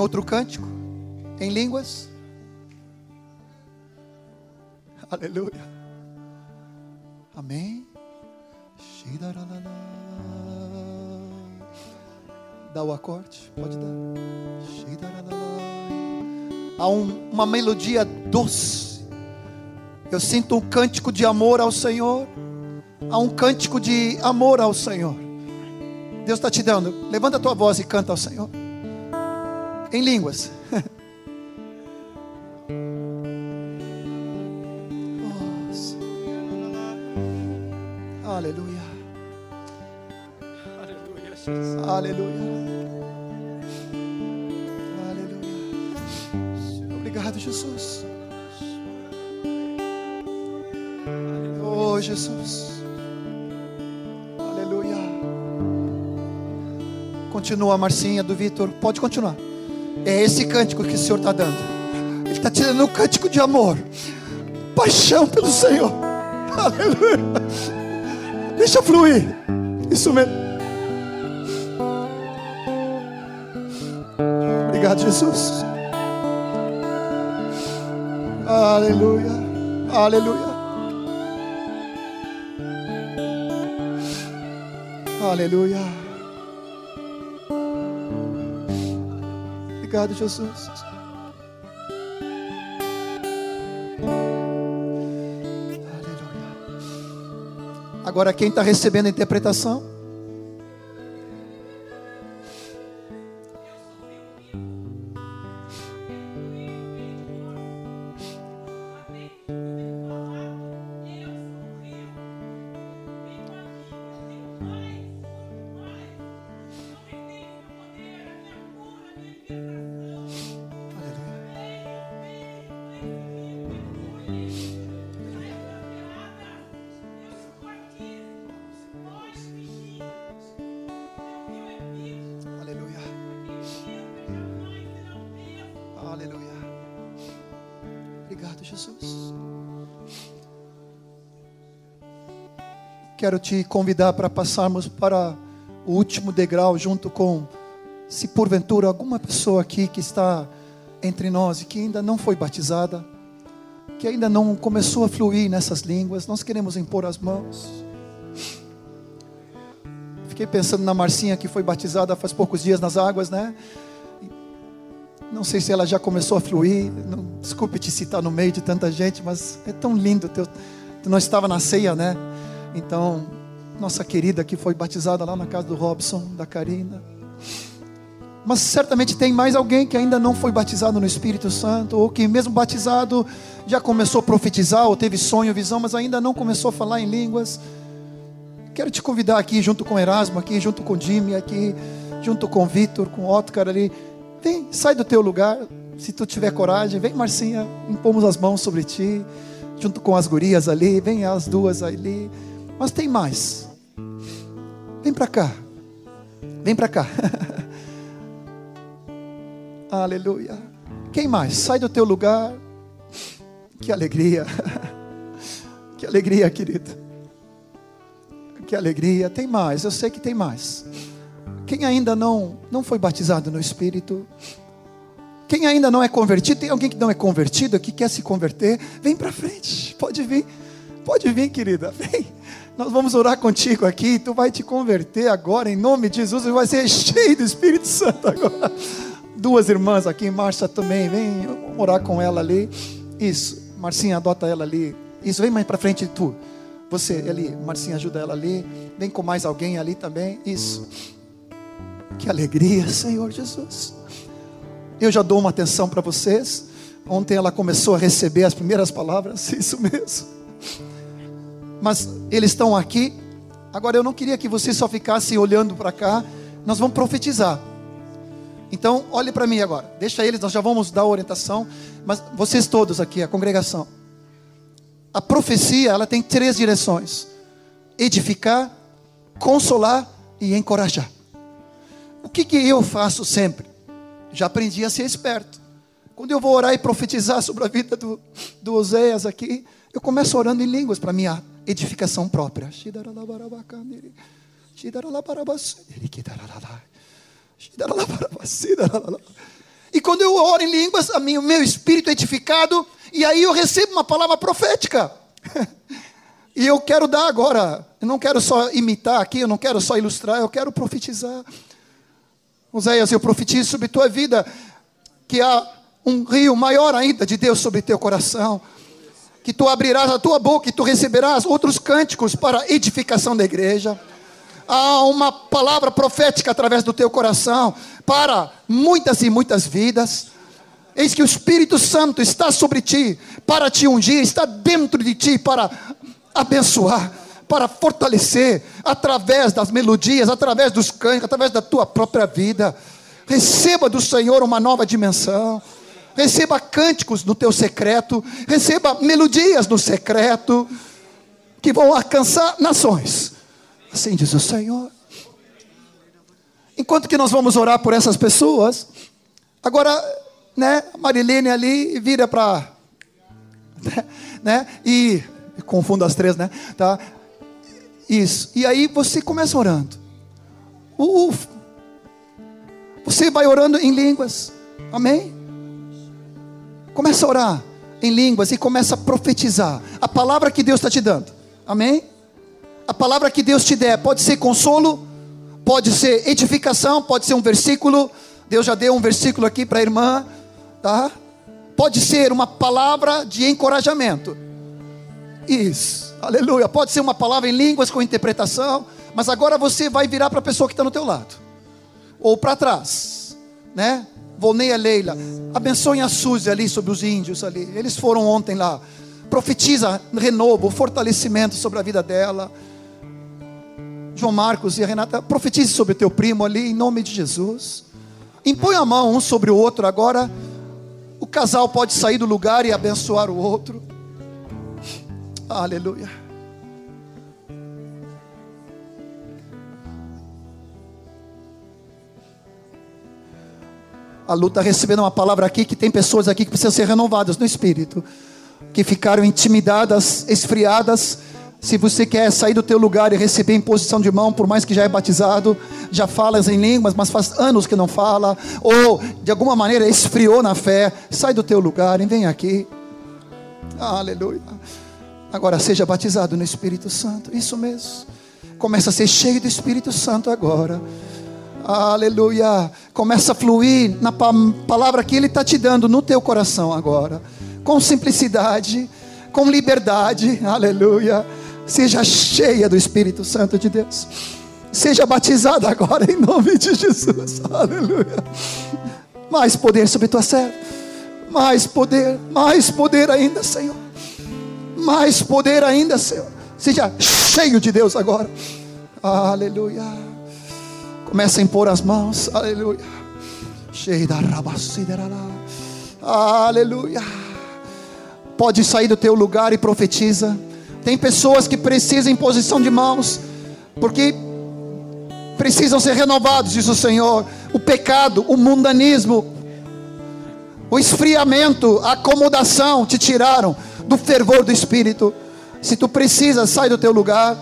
Outro cântico? Em línguas? Aleluia. Amém. Dá o acorde, pode dar. Há um, uma melodia doce. Eu sinto um cântico de amor ao Senhor. Há um cântico de amor ao Senhor. Deus está te dando. Levanta a tua voz e canta ao Senhor. Em línguas. Nossa. Aleluia.
Aleluia.
Aleluia. Aleluia. Obrigado, Jesus. Oh, Jesus. Aleluia. Continua, Marcinha do Vitor. Pode continuar. É esse cântico que o Senhor está dando. Ele está te dando um cântico de amor, paixão pelo Senhor. Aleluia. Deixa fluir. Isso mesmo. Obrigado, Jesus. Aleluia. Aleluia. Aleluia. Obrigado, Jesus. Aleluia. Agora, quem está recebendo a interpretação? Quero te convidar para passarmos para o último degrau, junto com, se porventura alguma pessoa aqui que está entre nós e que ainda não foi batizada, que ainda não começou a fluir nessas línguas, nós queremos impor as mãos. Fiquei pensando na Marcinha que foi batizada faz poucos dias nas águas, né? Não sei se ela já começou a fluir. Desculpe te citar no meio de tanta gente, mas é tão lindo. Teu, tu não estava na ceia, né? Então, nossa querida que foi batizada lá na casa do Robson, da Karina. Mas certamente tem mais alguém que ainda não foi batizado no Espírito Santo, ou que mesmo batizado já começou a profetizar, ou teve sonho, visão, mas ainda não começou a falar em línguas. Quero te convidar aqui, junto com Erasmo, aqui, junto com Jimmy, aqui, junto com Vitor, com Otcar ali. Vem, sai do teu lugar, se tu tiver coragem. Vem, Marcinha, impomos as mãos sobre ti, junto com as gurias ali. Vem as duas ali. Mas tem mais. Vem para cá. Vem para cá. Aleluia. Quem mais? Sai do teu lugar. Que alegria. Que alegria, querido. Que alegria. Tem mais, eu sei que tem mais. Quem ainda não não foi batizado no Espírito? Quem ainda não é convertido? Tem alguém que não é convertido, que quer se converter? Vem para frente. Pode vir. Pode vir, querida. Vem. Nós vamos orar contigo aqui. Tu vai te converter agora em nome de Jesus. Tu vai ser cheio do Espírito Santo agora. Duas irmãs aqui, Márcia também. Vem orar com ela ali. Isso. Marcinha, adota ela ali. Isso, vem mais para frente tu. Você ali, Marcinha, ajuda ela ali. Vem com mais alguém ali também. Isso. Que alegria, Senhor Jesus. Eu já dou uma atenção para vocês. Ontem ela começou a receber as primeiras palavras, isso mesmo. Mas eles estão aqui. Agora eu não queria que você só ficasse olhando para cá. Nós vamos profetizar. Então, olhe para mim agora. Deixa eles, nós já vamos dar orientação. Mas vocês todos aqui, a congregação. A profecia, ela tem três direções: edificar, consolar e encorajar. O que, que eu faço sempre? Já aprendi a ser esperto. Quando eu vou orar e profetizar sobre a vida do, do Oséias aqui, eu começo orando em línguas para minha edificação própria. E quando eu oro em línguas, o meu espírito é edificado, e aí eu recebo uma palavra profética. E eu quero dar agora, eu não quero só imitar aqui, eu não quero só ilustrar, eu quero profetizar. Oséias, eu profetizo sobre tua vida que há um rio maior ainda de Deus sobre teu coração. Que tu abrirás a tua boca e tu receberás outros cânticos para edificação da igreja. Há uma palavra profética através do teu coração para muitas e muitas vidas. Eis que o Espírito Santo está sobre ti para te ungir, está dentro de ti para abençoar, para fortalecer, através das melodias, através dos cânticos, através da tua própria vida. Receba do Senhor uma nova dimensão. Receba cânticos no teu secreto, receba melodias no secreto que vão alcançar nações. Assim diz o Senhor. Enquanto que nós vamos orar por essas pessoas, agora, né, Marilene ali vira para, né, e confundo as três, né, tá? Isso. E aí você começa orando. Uf. Você vai orando em línguas. Amém? Começa a orar em línguas e começa a profetizar a palavra que Deus está te dando. Amém? A palavra que Deus te der pode ser consolo, pode ser edificação, pode ser um versículo. Deus já deu um versículo aqui para a irmã, tá? Pode ser uma palavra de encorajamento. Isso, aleluia. Pode ser uma palavra em línguas com interpretação, mas agora você vai virar para a pessoa que está no teu lado, ou para trás, né? Volnei a Leila, abençoe a Suzy ali sobre os índios ali. Eles foram ontem lá. Profetiza renovo, fortalecimento sobre a vida dela. João Marcos e a Renata, profetize sobre teu primo ali, em nome de Jesus. Impõe a mão um sobre o outro. Agora, o casal pode sair do lugar e abençoar o outro. Aleluia. A luta está recebendo uma palavra aqui que tem pessoas aqui que precisam ser renovadas no espírito, que ficaram intimidadas, esfriadas se você quer sair do teu lugar e receber imposição de mão, por mais que já é batizado, já falas em línguas, mas faz anos que não fala, ou de alguma maneira esfriou na fé, sai do teu lugar e vem aqui. Aleluia. Agora seja batizado no Espírito Santo. Isso mesmo. Começa a ser cheio do Espírito Santo agora. Aleluia. Começa a fluir na palavra que Ele está te dando no teu coração agora. Com simplicidade, com liberdade. Aleluia Seja cheia do Espírito Santo de Deus. Seja batizada agora em nome de Jesus. Aleluia. Mais poder sobre tua serva. Mais poder, mais poder ainda, Senhor. Mais poder ainda, Senhor. Seja cheio de Deus agora. Aleluia. Começa a impor as mãos. Aleluia. Aleluia. Pode sair do teu lugar e profetiza. Tem pessoas que precisam em posição de mãos, porque precisam ser renovados, diz o Senhor. O pecado, o mundanismo, o esfriamento, a acomodação te tiraram do fervor do espírito. Se tu precisa, sai do teu lugar.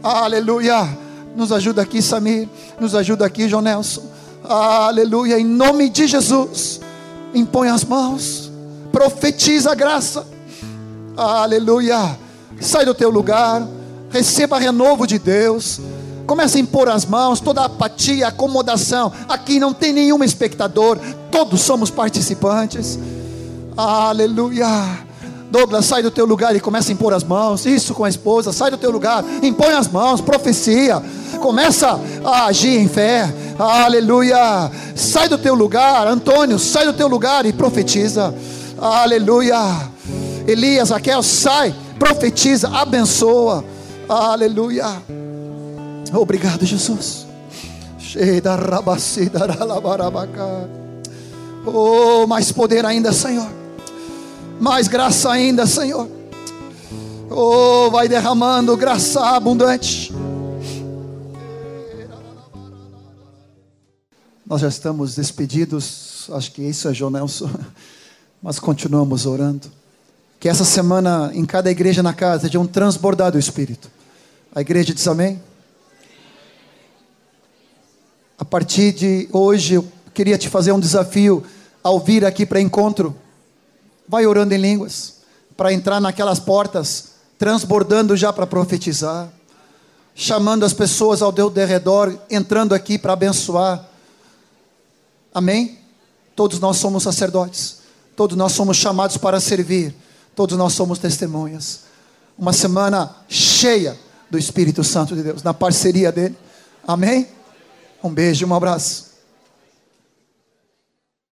Aleluia. Nos ajuda aqui, Samir. Nos ajuda aqui, João Nelson. Aleluia. Em nome de Jesus. Impõe as mãos. Profetiza a graça. Aleluia sai do teu lugar, receba renovo de Deus. Comece a impor as mãos, toda apatia, acomodação. Aqui não tem nenhum espectador, todos somos participantes. Aleluia. Douglas, sai do teu lugar e começa a impor as mãos. Isso com a esposa, sai do teu lugar, impõe as mãos, profecia. Começa a agir em fé. Aleluia. Sai do teu lugar, Antônio, sai do teu lugar e profetiza. Aleluia. Elias, Raquel, sai profetiza, abençoa. Aleluia. Obrigado, Jesus. Oh, mais poder ainda, Senhor. Mais graça ainda, Senhor. Oh, vai derramando graça abundante. Nós já estamos despedidos. Acho que isso é João Nelson. Mas continuamos orando. Que essa semana, em cada igreja na casa, seja um transbordar do Espírito. A igreja diz amém? A partir de hoje, eu queria te fazer um desafio ao vir aqui para encontro. Vai orando em línguas, para entrar naquelas portas, transbordando já para profetizar, chamando as pessoas ao teu derredor, entrando aqui para abençoar. Amém? Todos nós somos sacerdotes, todos nós somos chamados para servir. Todos nós somos testemunhas. Uma semana cheia do Espírito Santo de Deus, na parceria dele. Amém? Um beijo, um abraço.